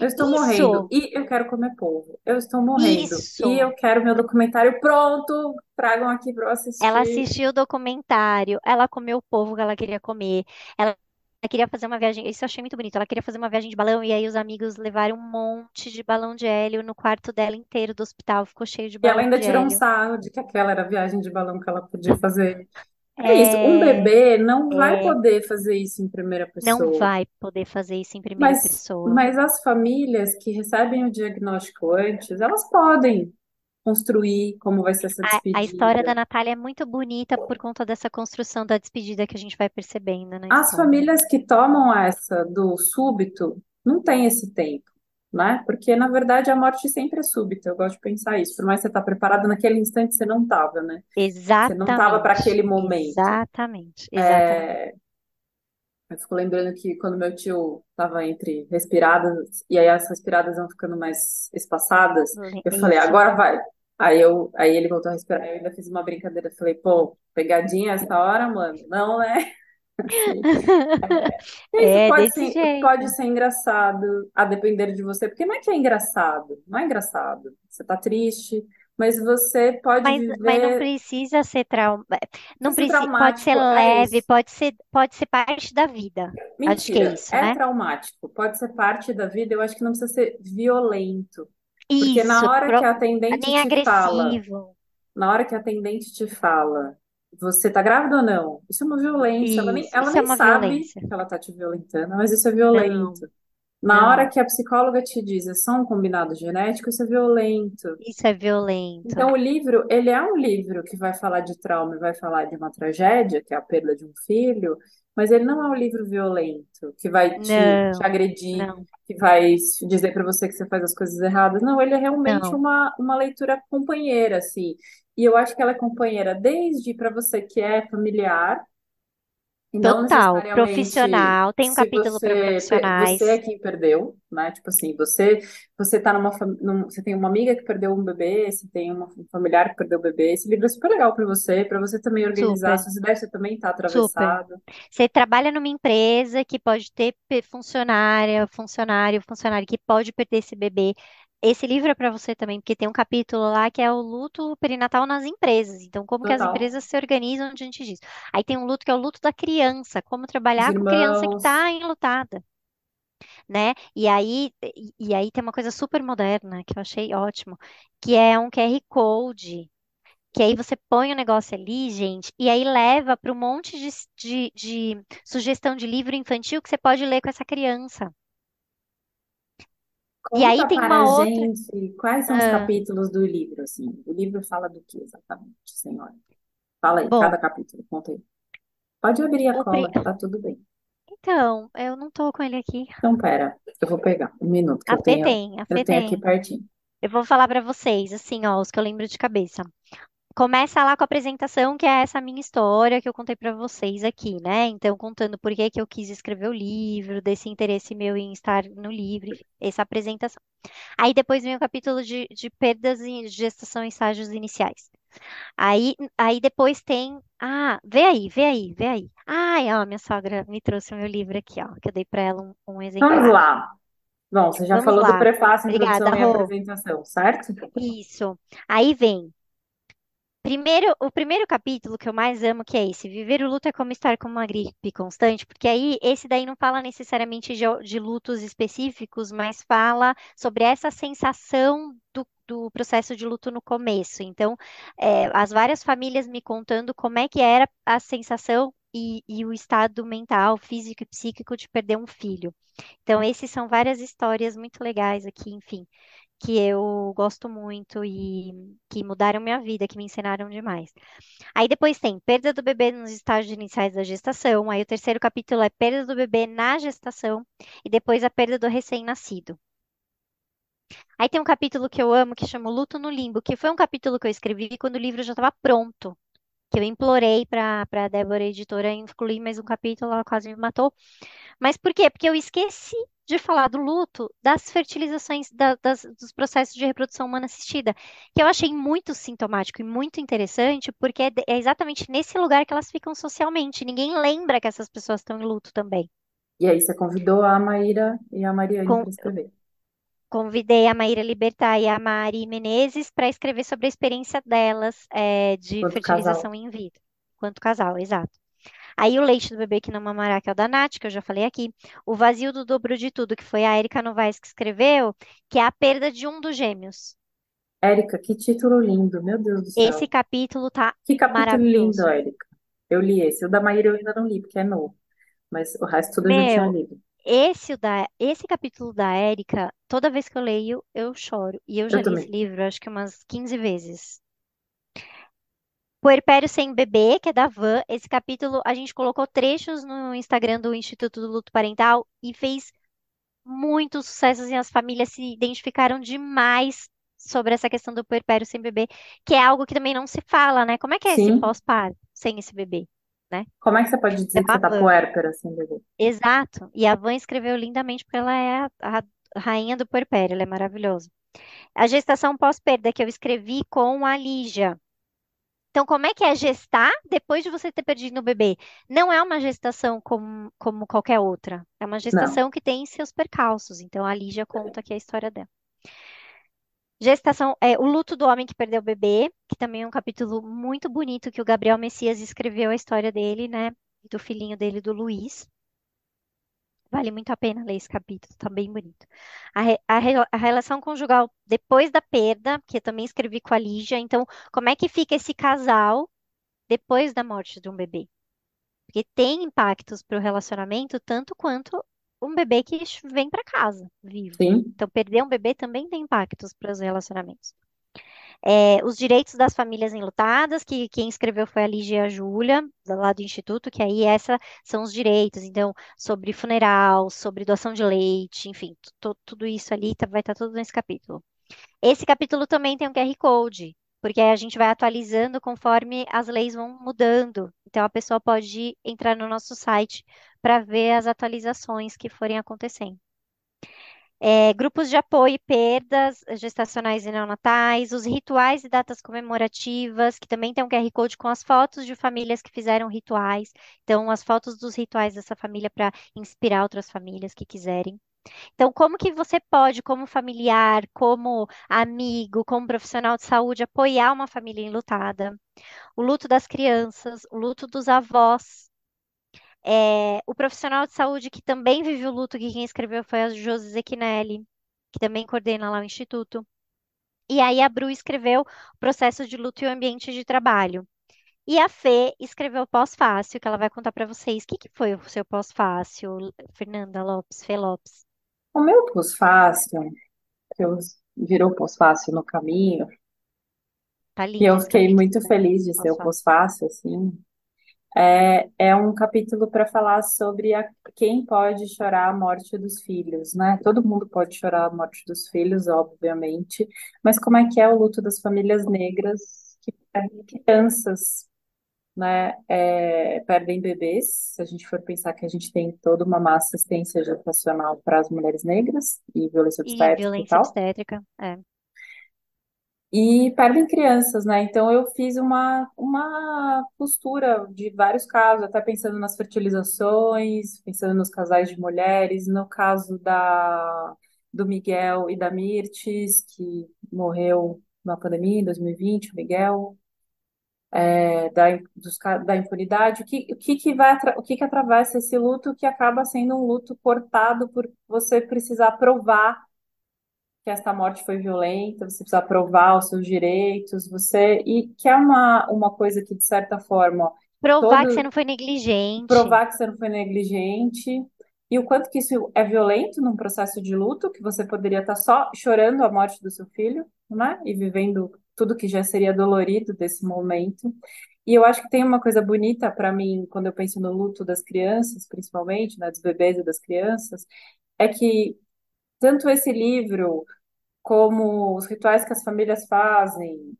Eu estou morrendo Isso, e eu quero comer polvo. Eu estou morrendo e isso. eu quero meu documentário pronto. Tragam aqui para eu Ela assistir. assistiu o documentário, ela comeu o polvo que ela queria comer. Ela ela queria fazer uma viagem, isso eu achei muito bonito. Ela queria fazer uma viagem de balão e aí os amigos levaram um monte de balão de hélio no quarto dela inteiro do hospital, ficou cheio de E ela ainda de tirou um hélio. sarro de que aquela era a viagem de balão que ela podia fazer. É isso. Um É, bebê não vai é, poder fazer isso em primeira não pessoa. vai poder fazer isso em primeira Mas, pessoa. mas as famílias que recebem o diagnóstico antes, elas podem construir como vai ser essa A, a história da despedida. Natália é muito bonita por conta dessa construção da despedida que a gente vai percebendo na As famílias que tomam essa do súbito não têm esse tempo, né? Porque, na verdade, a morte sempre é súbita. Eu gosto de pensar isso. Por mais que você está preparado, naquele instante você não estava, né? Você não estava para Exatamente, aquele momento. exatamente, exatamente. Eu fico lembrando que quando meu tio estava entre respiradas, e aí as respiradas vão ficando mais espaçadas, eu falei, agora vai. Aí, eu, aí ele voltou a respirar. Eu ainda fiz uma brincadeira. Falei, pô, pegadinha essa hora, mano? Não, né? Assim. Isso É pode ser, pode ser engraçado, a depender de você, porque não é que é engraçado, não é engraçado. Você tá triste, mas você pode Mas, mas não viver. precisa ser trauma, não Precisa pode ser é leve, isso. pode ser, pode ser parte da vida. Acho que é Mentira, isso, é né? traumático, pode ser parte da vida, eu acho que não precisa ser violento. Porque Isso, na hora que pro- a atendente nem te fala, agressivo. na hora que a atendente te fala, Você tá grávida ou não? Isso é uma violência. Ela nem, Isso, ela é nem uma sabe violência. que ela tá te violentando, mas isso é Não, violento. Na hora não. que a psicóloga te diz, é só um combinado genético, isso é violento. Isso é violento. Então, o livro, ele é um livro que vai falar de trauma e vai falar de uma tragédia, que é a perda de um filho, mas ele não é um livro violento, que vai te, te Não, agredir, não, que vai dizer para você que você faz as coisas erradas. Não, ele é realmente não. uma, uma leitura companheira, assim. E eu acho que ela é companheira desde para você que é familiar, e não Total. Profissional. Tem um se capítulo para você pe- você é profissionais. quem perdeu, né? Tipo assim, você você tá numa num- você tem uma amiga que perdeu um bebê, você tem uma um familiar que perdeu o bebê. Esse livro é super legal para você, para você também organizar Super, suas ideias, você também tá super. atravessado. Você trabalha numa empresa que pode ter funcionária, funcionário, funcionário que pode perder esse bebê. Esse livro é para você também, porque tem um capítulo lá que é o luto perinatal nas empresas. Então, como que as Total. empresas se organizam diante disso? Aí tem um luto que é o luto da criança, como trabalhar com criança que está enlutada, né? E aí, e aí tem uma coisa super moderna que eu achei ótimo, que é um QR Code. Que aí você põe o negócio ali, gente, e aí leva para um monte de, de, de sugestão de livro infantil que você pode ler com essa criança. E aí conta tem para uma outra. gente quais são os ah, capítulos do livro, assim. O livro fala do que exatamente, senhora? Fala aí, cada bom, capítulo, conta aí. Pode abrir a o pri- cola, tá tudo bem. então, eu não tô com ele aqui. Então, pera, eu vou pegar um minuto que A eu Fê tenho, tem, a eu Fê tenho aqui tem. pertinho. Eu vou falar para vocês, assim, ó, os que eu lembro de cabeça. Começa lá com a apresentação, que é essa minha história que eu contei para vocês aqui, né? Então, contando por que que eu quis escrever o livro, desse interesse meu em estar no livro, essa apresentação. Aí depois vem o capítulo de, de perdas em gestação em estágios iniciais. Aí, aí depois tem. Ah, vê aí, vê aí, vê aí. Ai, ó, minha sogra me trouxe o meu livro aqui, ó, que eu dei para ela um, um Vamos lá. Bom, você já Vamos falou do lá. prefácio, Obrigada, introdução e Rô. apresentação, certo? Isso. Aí vem. Primeiro, o primeiro capítulo que eu mais amo, que é esse, Viver o luto é como estar com uma gripe constante, porque aí esse daí não fala necessariamente de, de lutos específicos, mas fala sobre essa sensação do, do processo de luto no começo. Então, é, as várias famílias me contando como é que era a sensação e, e o estado mental, físico e psíquico de perder um filho. Então, esses são várias histórias muito legais aqui, enfim que eu gosto muito e que mudaram minha vida, que me ensinaram demais. Aí depois tem perda do bebê nos estágios iniciais da gestação. Aí o terceiro capítulo é perda do bebê na gestação e depois a perda do recém-nascido. Aí tem um capítulo que eu amo que chama Luto no Limbo, que foi um capítulo que eu escrevi quando o livro já estava pronto. Que eu implorei para a Débora, editora, incluir mais um capítulo, ela quase me matou. Mas por quê? Porque eu esqueci de falar do luto das fertilizações, da- das- dos processos de reprodução humana assistida, que eu achei muito sintomático e muito interessante, porque é, é exatamente nesse lugar que elas ficam socialmente. Ninguém lembra que essas pessoas estão em luto também. E aí você convidou a Maíra e a Mariane Com- para escrever. Convidei a Maíra Libertar e a Mari Menezes para escrever sobre a experiência delas, é, de Quanto casal. fertilização in vitro, quanto casal, exato. Aí o leite do bebê que não mamará, que é o da Nath, que eu já falei aqui. O vazio do dobro de tudo, que foi a Erika Novaes que escreveu, que é a perda de um dos gêmeos. Érica, que título lindo, meu Deus do Esse céu. capítulo tá Que capítulo lindo. Érica. Eu li esse. O da Maíra eu ainda não li, porque é novo. Mas o resto tudo eu já tinha Meu, lido. Esse, da, esse capítulo da Erika, toda vez que eu leio, eu choro. E eu Eu já li esse também. livro, acho que umas 15 vezes. Puerpério Sem Bebê, que é da Van. Esse capítulo a gente colocou trechos no Instagram do Instituto do Luto Parental e fez muitos sucessos e as famílias se identificaram demais sobre essa questão do puerpério sem bebê, que é algo que também não se fala, né? Como é que é esse Sim. pós-parto sem esse bebê, né? Como é que você pode dizer que a você tá puérpera assim, bebê? exato. E a Van escreveu lindamente porque ela é a, a rainha do puerpério, ela é maravilhosa. A gestação pós-perda que eu escrevi com a Lígia. Então, como é que é gestar depois de você ter perdido o bebê? Não é uma gestação como, como qualquer outra. É uma Não. gestação que tem seus percalços. Então, a Lígia conta aqui a história dela. Gestação, é, o luto do homem que perdeu o bebê, que também é um capítulo muito bonito que o Gabriel Messias escreveu a história dele, né? Do filhinho dele, do Luiz. Vale muito a pena ler esse capítulo, tá bem bonito. A, a a relação conjugal depois da perda, que eu também escrevi com a Lígia. Então, como é que fica esse casal depois da morte de um bebê. Porque tem impactos para o relacionamento tanto quanto um bebê que vem para casa vivo. Sim. Então, perder um bebê também tem impactos para os relacionamentos. É, os direitos das famílias enlutadas, que quem escreveu foi a Lígia e a Júlia, lá do Instituto, que aí essa são os direitos, então, sobre funeral, sobre doação de leite, enfim, tudo isso ali tá- vai estar tudo nesse capítulo. Esse capítulo também tem um QR Code, porque a gente vai atualizando conforme as leis vão mudando. Então, a pessoa pode entrar no nosso site para ver as atualizações que forem acontecendo. É, grupos de apoio e perdas gestacionais e neonatais, os rituais e datas comemorativas, que também tem um QR Code com as fotos de famílias que fizeram rituais. Então, as fotos dos rituais dessa família para inspirar outras famílias que quiserem. Então, como que você pode, como familiar, como amigo, como profissional de saúde, apoiar uma família enlutada? O luto das crianças, o luto dos avós, é, o profissional de saúde que também vive o luto, que quem escreveu foi a Josi Zecchinelli, que também coordena lá o Instituto. E aí a Bru escreveu o processo de luto e o ambiente de trabalho. E a Fê escreveu o pós-fácil, que ela vai contar para vocês. O que, que foi o seu pós-fácil, Fernanda Lopes, Fê Lopes? O meu pós-fácil, que eu virou pós-fácil no caminho, Tá e lindo eu fiquei muito feliz de ser o pós-fácil, assim, É, é um capítulo para falar sobre a- quem pode chorar a morte dos filhos, né? Todo mundo pode chorar a morte dos filhos, obviamente, mas como é que é o luto das famílias negras que perdem crianças, né? É, perdem bebês. Se a gente for pensar que a gente tem toda uma má assistência gestacional para as mulheres negras e violência E obstétrica e violência tal. obstétrica, é. E perdem crianças, né? Então eu fiz uma, uma costura de vários casos, até pensando nas fertilizações, pensando nos casais de mulheres, no caso da, do Miguel e da Mirtes, que morreu na pandemia em 2020, o Miguel, é, da, dos da impunidade, o que, o que, que vai, o que, que atravessa esse luto que acaba sendo um luto cortado por você precisar provar que esta morte foi violenta, você precisa provar os seus direitos, você e que é uma, uma coisa que de certa forma Provar que você todo não foi negligente. provar que você não foi negligente e o quanto que isso é violento num processo de luto, que você poderia estar só chorando a morte do seu filho, né? E vivendo tudo que já seria dolorido desse momento. E eu acho que tem uma coisa bonita para mim quando eu penso no luto das crianças, principalmente, né, dos bebês e das crianças, é que tanto esse livro como os rituais que as famílias fazem.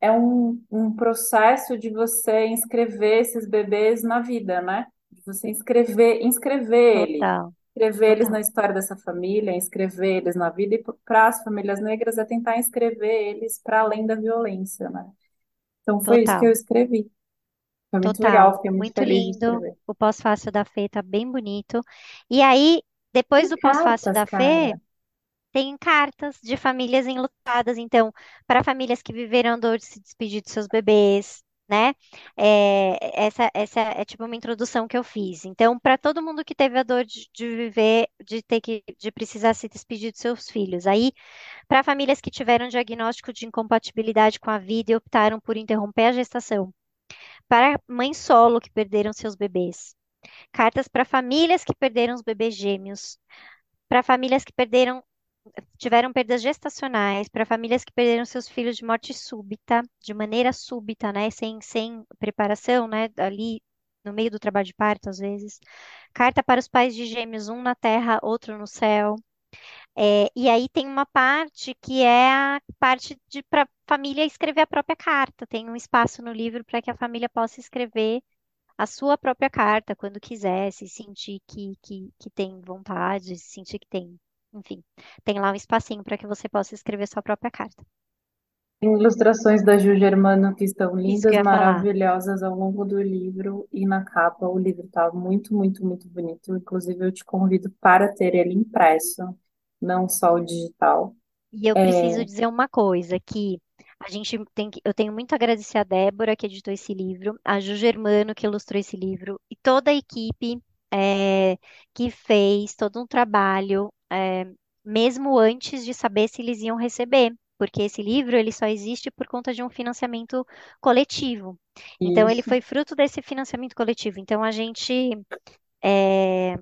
É um, um processo de você inscrever esses bebês na vida, né? De você inscrever, inscrever ele, Total, inscrever eles total, na história dessa família, inscrever eles na vida, e para as famílias negras é tentar inscrever eles para além da violência, né? Então foi isso que total, eu escrevi. Foi muito legal, total. fiquei muito Muito feliz de lindo. escrever. O pós-fácil da Fê tá bem bonito. E aí, depois do pós-fácil cartas, da Fê, cara. tem cartas de famílias enlutadas. Então, para famílias que viveram a dor de se despedir dos seus bebês, né? É, essa, essa é tipo uma introdução que eu fiz. Então, para todo mundo que teve a dor de, de viver, de ter que, de precisar se despedir dos seus filhos. Aí, para famílias que tiveram diagnóstico de incompatibilidade com a vida e optaram por interromper a gestação. Para mães solo que perderam seus bebês. Cartas para famílias que perderam os bebês gêmeos. Para famílias que perderam tiveram perdas gestacionais, para famílias que perderam seus filhos de morte súbita, de maneira súbita, né, sem, sem preparação, né, ali no meio do trabalho de parto, às vezes. Carta para os pais de gêmeos, um na terra, outro no céu. É, e aí tem uma parte que é a parte de para a família escrever a própria carta. Tem um espaço no livro para que a família possa escrever a sua própria carta quando quiser, se sentir que, que, que tem vontade, se sentir que tem, enfim, tem lá um espacinho para que você possa escrever sua própria carta. Tem ilustrações da Ju Germano que estão que lindas, falar. maravilhosas ao longo do livro e na capa o livro está muito, muito, muito bonito. Inclusive, eu te convido para ter ele impresso, não só o digital. E eu preciso É, dizer uma coisa, que a gente tem que, eu tenho muito a agradecer a Débora, que editou esse livro, a Ju Germano, que ilustrou esse livro, e toda a equipe é, que fez todo um trabalho, é, mesmo antes de saber se eles iam receber. porque esse livro ele só existe por conta de um financiamento coletivo. Então, ele foi fruto desse financiamento coletivo. Então, a gente, é,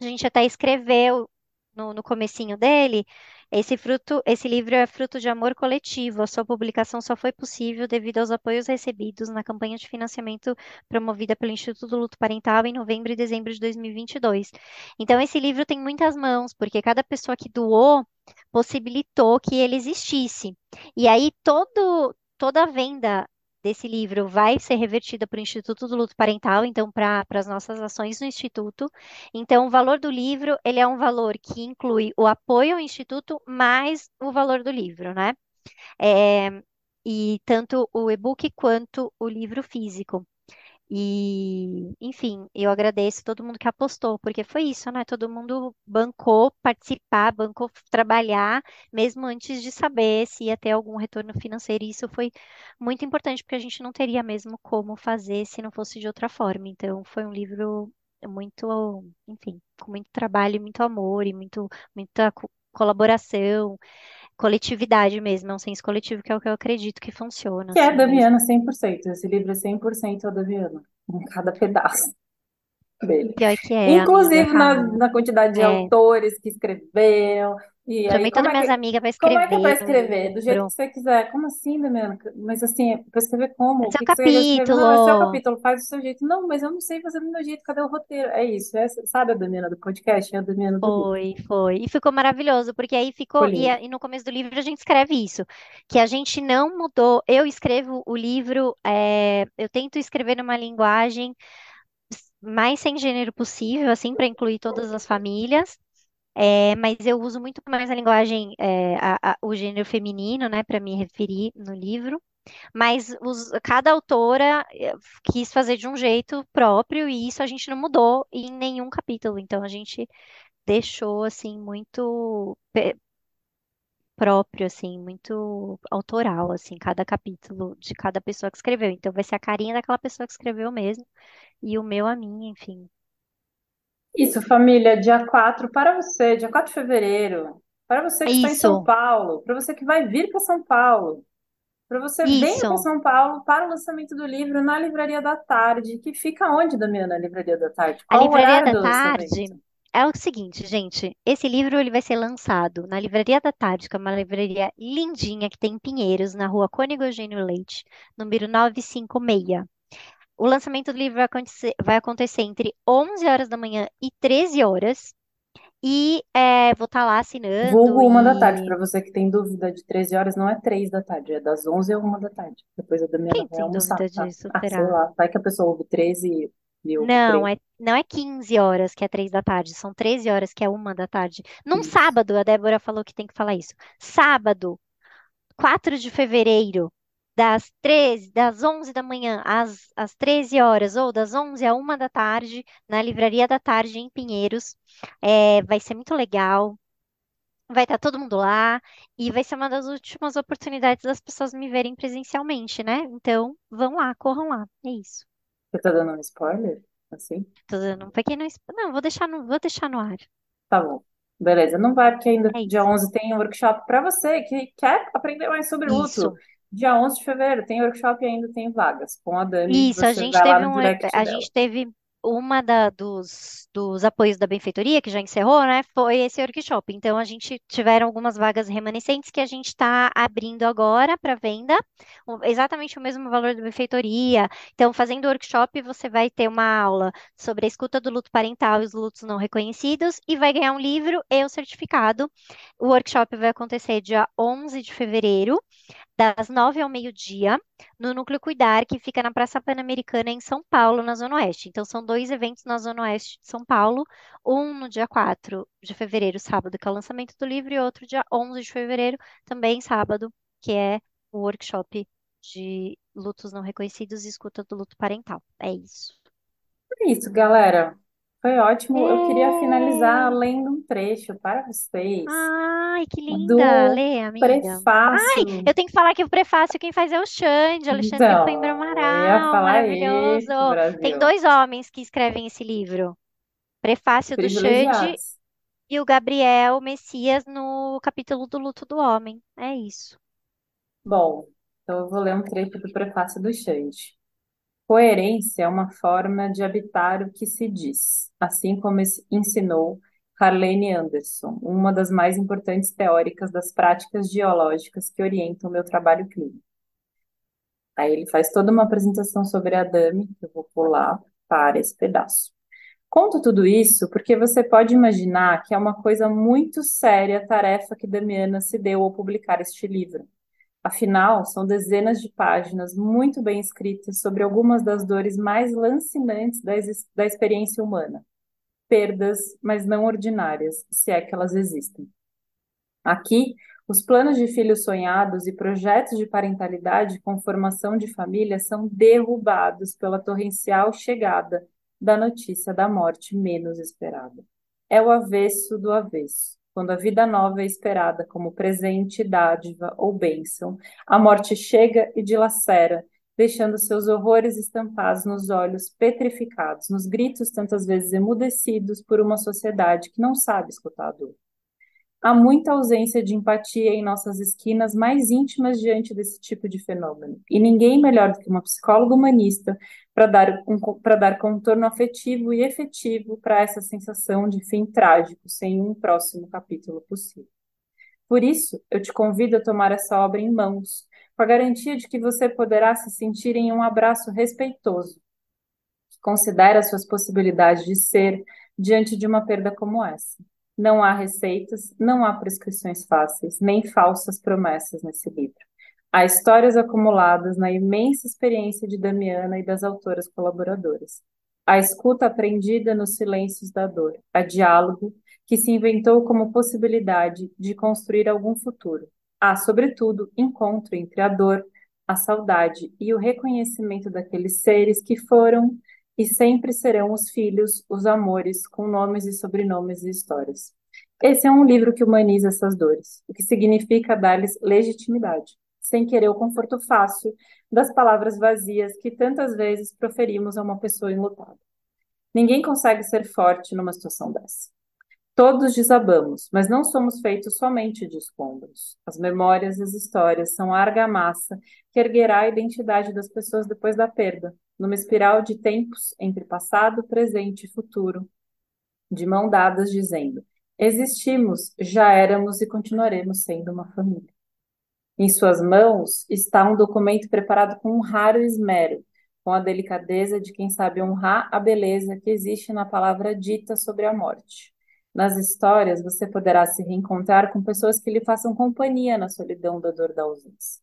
a gente até escreveu no, no comecinho dele, esse fruto, esse livro é fruto de amor coletivo. A sua publicação só foi possível devido aos apoios recebidos na campanha de financiamento promovida pelo Instituto Luto Parental em novembro e dezembro de 2022. Então, esse livro tem muitas mãos, porque cada pessoa que doou possibilitou que ele existisse. E aí, todo, toda a venda desse livro vai ser revertida para o Instituto do Luto Parental, então para as nossas ações no Instituto. Então, o valor do livro, ele é um valor que inclui o apoio ao Instituto mais o valor do livro, né? É, e tanto o e-book quanto o livro físico. E, enfim, eu agradeço todo mundo que apostou, porque foi isso, né? Todo mundo bancou participar, bancou trabalhar, mesmo antes de saber se ia ter algum retorno financeiro. E isso foi muito importante, porque a gente não teria mesmo como fazer se não fosse de outra forma. Então, foi um livro muito, enfim, com muito trabalho, muito amor e muito, muita co- colaboração, coletividade mesmo, é um senso coletivo que é o que eu acredito que funciona, Que é mesmo. Damiana 100%. Esse livro é 100% a Damiana, em cada pedaço dele. Pior que é, amiga, Inclusive na, na quantidade de É, autores que escreveram. E aí, chamei todas é minhas que, amigas para como é que é para escrever escrever? Do jeito que você quiser. Como assim, Damiana? Mas assim, para escrever como? O Seu que escrever? Não, é seu capítulo. capítulo, faz do seu jeito. Não, mas eu não sei fazer do meu jeito. Cadê o roteiro? É isso. É, sabe a Damiana do podcast? É a Damiana do livro. Foi, foi. E ficou maravilhoso, porque aí Ficou. E, e no começo do livro a gente escreve isso, que a gente não mudou. Eu escrevo o livro, é, eu tento escrever numa linguagem mais sem gênero possível, assim, para incluir todas as famílias. É, mas eu uso muito mais a linguagem, é, a- a- o gênero feminino, né, para me referir no livro. Mas os- cada autora eh, quis fazer de um jeito próprio e isso a gente não mudou em nenhum capítulo. Então a gente deixou assim muito próprio, assim, muito autoral, assim, cada capítulo de cada pessoa que escreveu. Então vai ser a carinha daquela pessoa que escreveu mesmo e o meu a minha, enfim. Isso, família, dia 4 para você, dia 4 de fevereiro. Para você que está em São Isso, Paulo, para você que vai vir para São Paulo. Para você venha para isso. São Paulo para o lançamento do livro na Livraria da Tarde, que fica onde, Damiana, a Livraria da Tarde? A Qual o Livraria horário da do Tarde lançamento? é o seguinte, gente. Esse livro ele vai ser lançado na Livraria da Tarde, que é uma livraria lindinha que tem em Pinheiros, na rua Cônego Eugênio Leite, número 956. O lançamento do livro vai acontecer, vai acontecer entre 11 horas da manhã e 13 horas. E é, vou estar lá assinando Vulgo uma da tarde, e para você que tem dúvida de 13 horas, não é 3 da tarde, é das 11 a uma da tarde. Depois a Damiana quem vai tem almoçar, dúvida tá? disso, Ah, sei lá, vai que a pessoa ouve 13 e e ouve Não, 3. é, não é 15 horas que é 3 da tarde, são 13 horas que é uma da tarde. Num Isso. sábado, a Débora falou que tem que falar isso. Sábado, 4 de fevereiro, das 13, das 11 da manhã às, às 13 horas, ou das 11 à 1 da tarde, na Livraria da Tarde, em Pinheiros. É, vai ser muito legal. Vai estar todo mundo lá e vai ser uma das últimas oportunidades das pessoas me verem presencialmente, né? Então, vão lá, corram lá. É isso. Você tá dando um spoiler? Assim? Tô dando um pequeno. spo- Não, vou deixar no, vou deixar no ar. Tá bom. Beleza, não vai, porque ainda É dia isso. 11 tem um workshop para você que quer aprender mais sobre luto. Dia 11 de fevereiro tem workshop e ainda tem vagas. Com a Dani, Isso, a gente vai lá teve no um, direct a dela. gente teve uma da, dos, dos apoios da benfeitoria, que já encerrou, né? Foi esse workshop. Então, a gente tiveram algumas vagas remanescentes que a gente está abrindo agora para venda, exatamente o mesmo valor da benfeitoria. Então, fazendo o workshop, você vai ter uma aula sobre a escuta do luto parental e os lutos não reconhecidos e vai ganhar um livro e o certificado. O workshop vai acontecer dia 11 de fevereiro das nove ao meio-dia, no Núcleo Cuidar, que fica na Praça Pan-Americana, em São Paulo, na Zona Oeste. Então, são dois eventos na Zona Oeste de São Paulo, um no dia 4 de fevereiro, sábado, que é o lançamento do livro, e outro dia 11 de fevereiro, também sábado, que é o workshop de lutos não reconhecidos e escuta do luto parental. É isso. É isso, galera. Foi ótimo. Eu queria finalizar É. lendo um trecho para vocês Ai, que linda! do Lê, amiga. prefácio. Eu tenho que falar que o prefácio quem faz é o Xande, Alexandre Então, Coimbra eu ia Amaral, falar isso, maravilhoso. Tem Brasil. dois homens que escrevem esse livro. Prefácio do Xande Privilegiados. E o Gabriel Messias no capítulo do luto do homem. É isso. Bom, então eu vou ler um trecho do prefácio do Xande. Coerência é uma forma de habitar o que se diz, assim como ensinou Harlene Anderson, uma das mais importantes teóricas das práticas geológicas que orientam o meu trabalho clínico. Aí ele faz toda uma apresentação sobre a Dami, que eu vou pular para esse pedaço. Conto tudo isso porque você pode imaginar que é uma coisa muito séria a tarefa que Damiana se deu ao publicar este livro. Afinal, são dezenas de páginas muito bem escritas sobre algumas das dores mais lancinantes da, da experiência humana. Perdas, mas não ordinárias, se é que elas existem. Aqui, os planos de filhos sonhados e projetos de parentalidade com formação de família são derrubados pela torrencial chegada da notícia da morte menos esperada. É o avesso do avesso. Quando a vida nova é esperada como presente, dádiva ou bênção, a morte chega e dilacera, deixando seus horrores estampados nos olhos petrificados, nos gritos tantas vezes emudecidos por uma sociedade que não sabe escutar a dor. Há muita ausência de empatia em nossas esquinas mais íntimas diante desse tipo de fenômeno. E ninguém melhor do que uma psicóloga humanista para dar, um, dar contorno afetivo e efetivo para essa sensação de fim trágico, sem um próximo capítulo possível. Por isso, eu te convido a tomar essa obra em mãos, com a garantia de que você poderá se sentir em um abraço respeitoso, que considera suas possibilidades de ser diante de uma perda como essa. Não há receitas, não há prescrições fáceis, nem falsas promessas nesse livro. Há histórias acumuladas na imensa experiência de Damiana e das autoras colaboradoras. A escuta aprendida nos silêncios da dor, a diálogo que se inventou como possibilidade de construir algum futuro. Há, sobretudo, encontro entre a dor, a saudade e o reconhecimento daqueles seres que foram e sempre serão os filhos, os amores, com nomes e sobrenomes e histórias. Esse é um livro que humaniza essas dores, o que significa dar-lhes legitimidade, sem querer o conforto fácil das palavras vazias que tantas vezes proferimos a uma pessoa enlutada. Ninguém consegue ser forte numa situação dessa. Todos desabamos, mas não somos feitos somente de escombros. As memórias e as histórias são a argamassa que erguerá a identidade das pessoas depois da perda, numa espiral de tempos entre passado, presente e futuro, de mão dadas, dizendo: Existimos, já éramos e continuaremos sendo uma família. Em suas mãos está um documento preparado com um raro esmero, com a delicadeza de quem sabe honrar a beleza que existe na palavra dita sobre a morte. Nas histórias, você poderá se reencontrar com pessoas que lhe façam companhia na solidão da dor da ausência.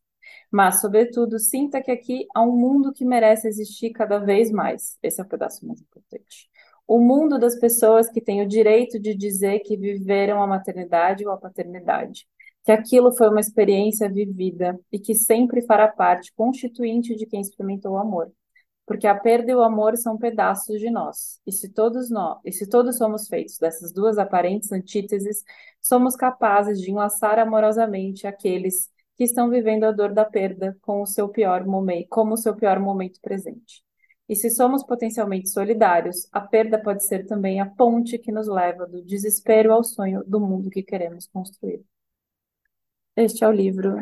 Mas, sobretudo, sinta que aqui há um mundo que merece existir cada vez mais. Esse é o pedaço mais importante. O mundo das pessoas que têm o direito de dizer que viveram a maternidade ou a paternidade, que aquilo foi uma experiência vivida e que sempre fará parte constituinte de quem experimentou o amor. Porque a perda e o amor são pedaços de nós. E se todos nós, e se todos somos feitos dessas duas aparentes antíteses, somos capazes de enlaçar amorosamente aqueles que estão vivendo a dor da perda com o seu pior momento, como o seu pior momento presente. E se somos potencialmente solidários, a perda pode ser também a ponte que nos leva do desespero ao sonho do mundo que queremos construir. Este é o livro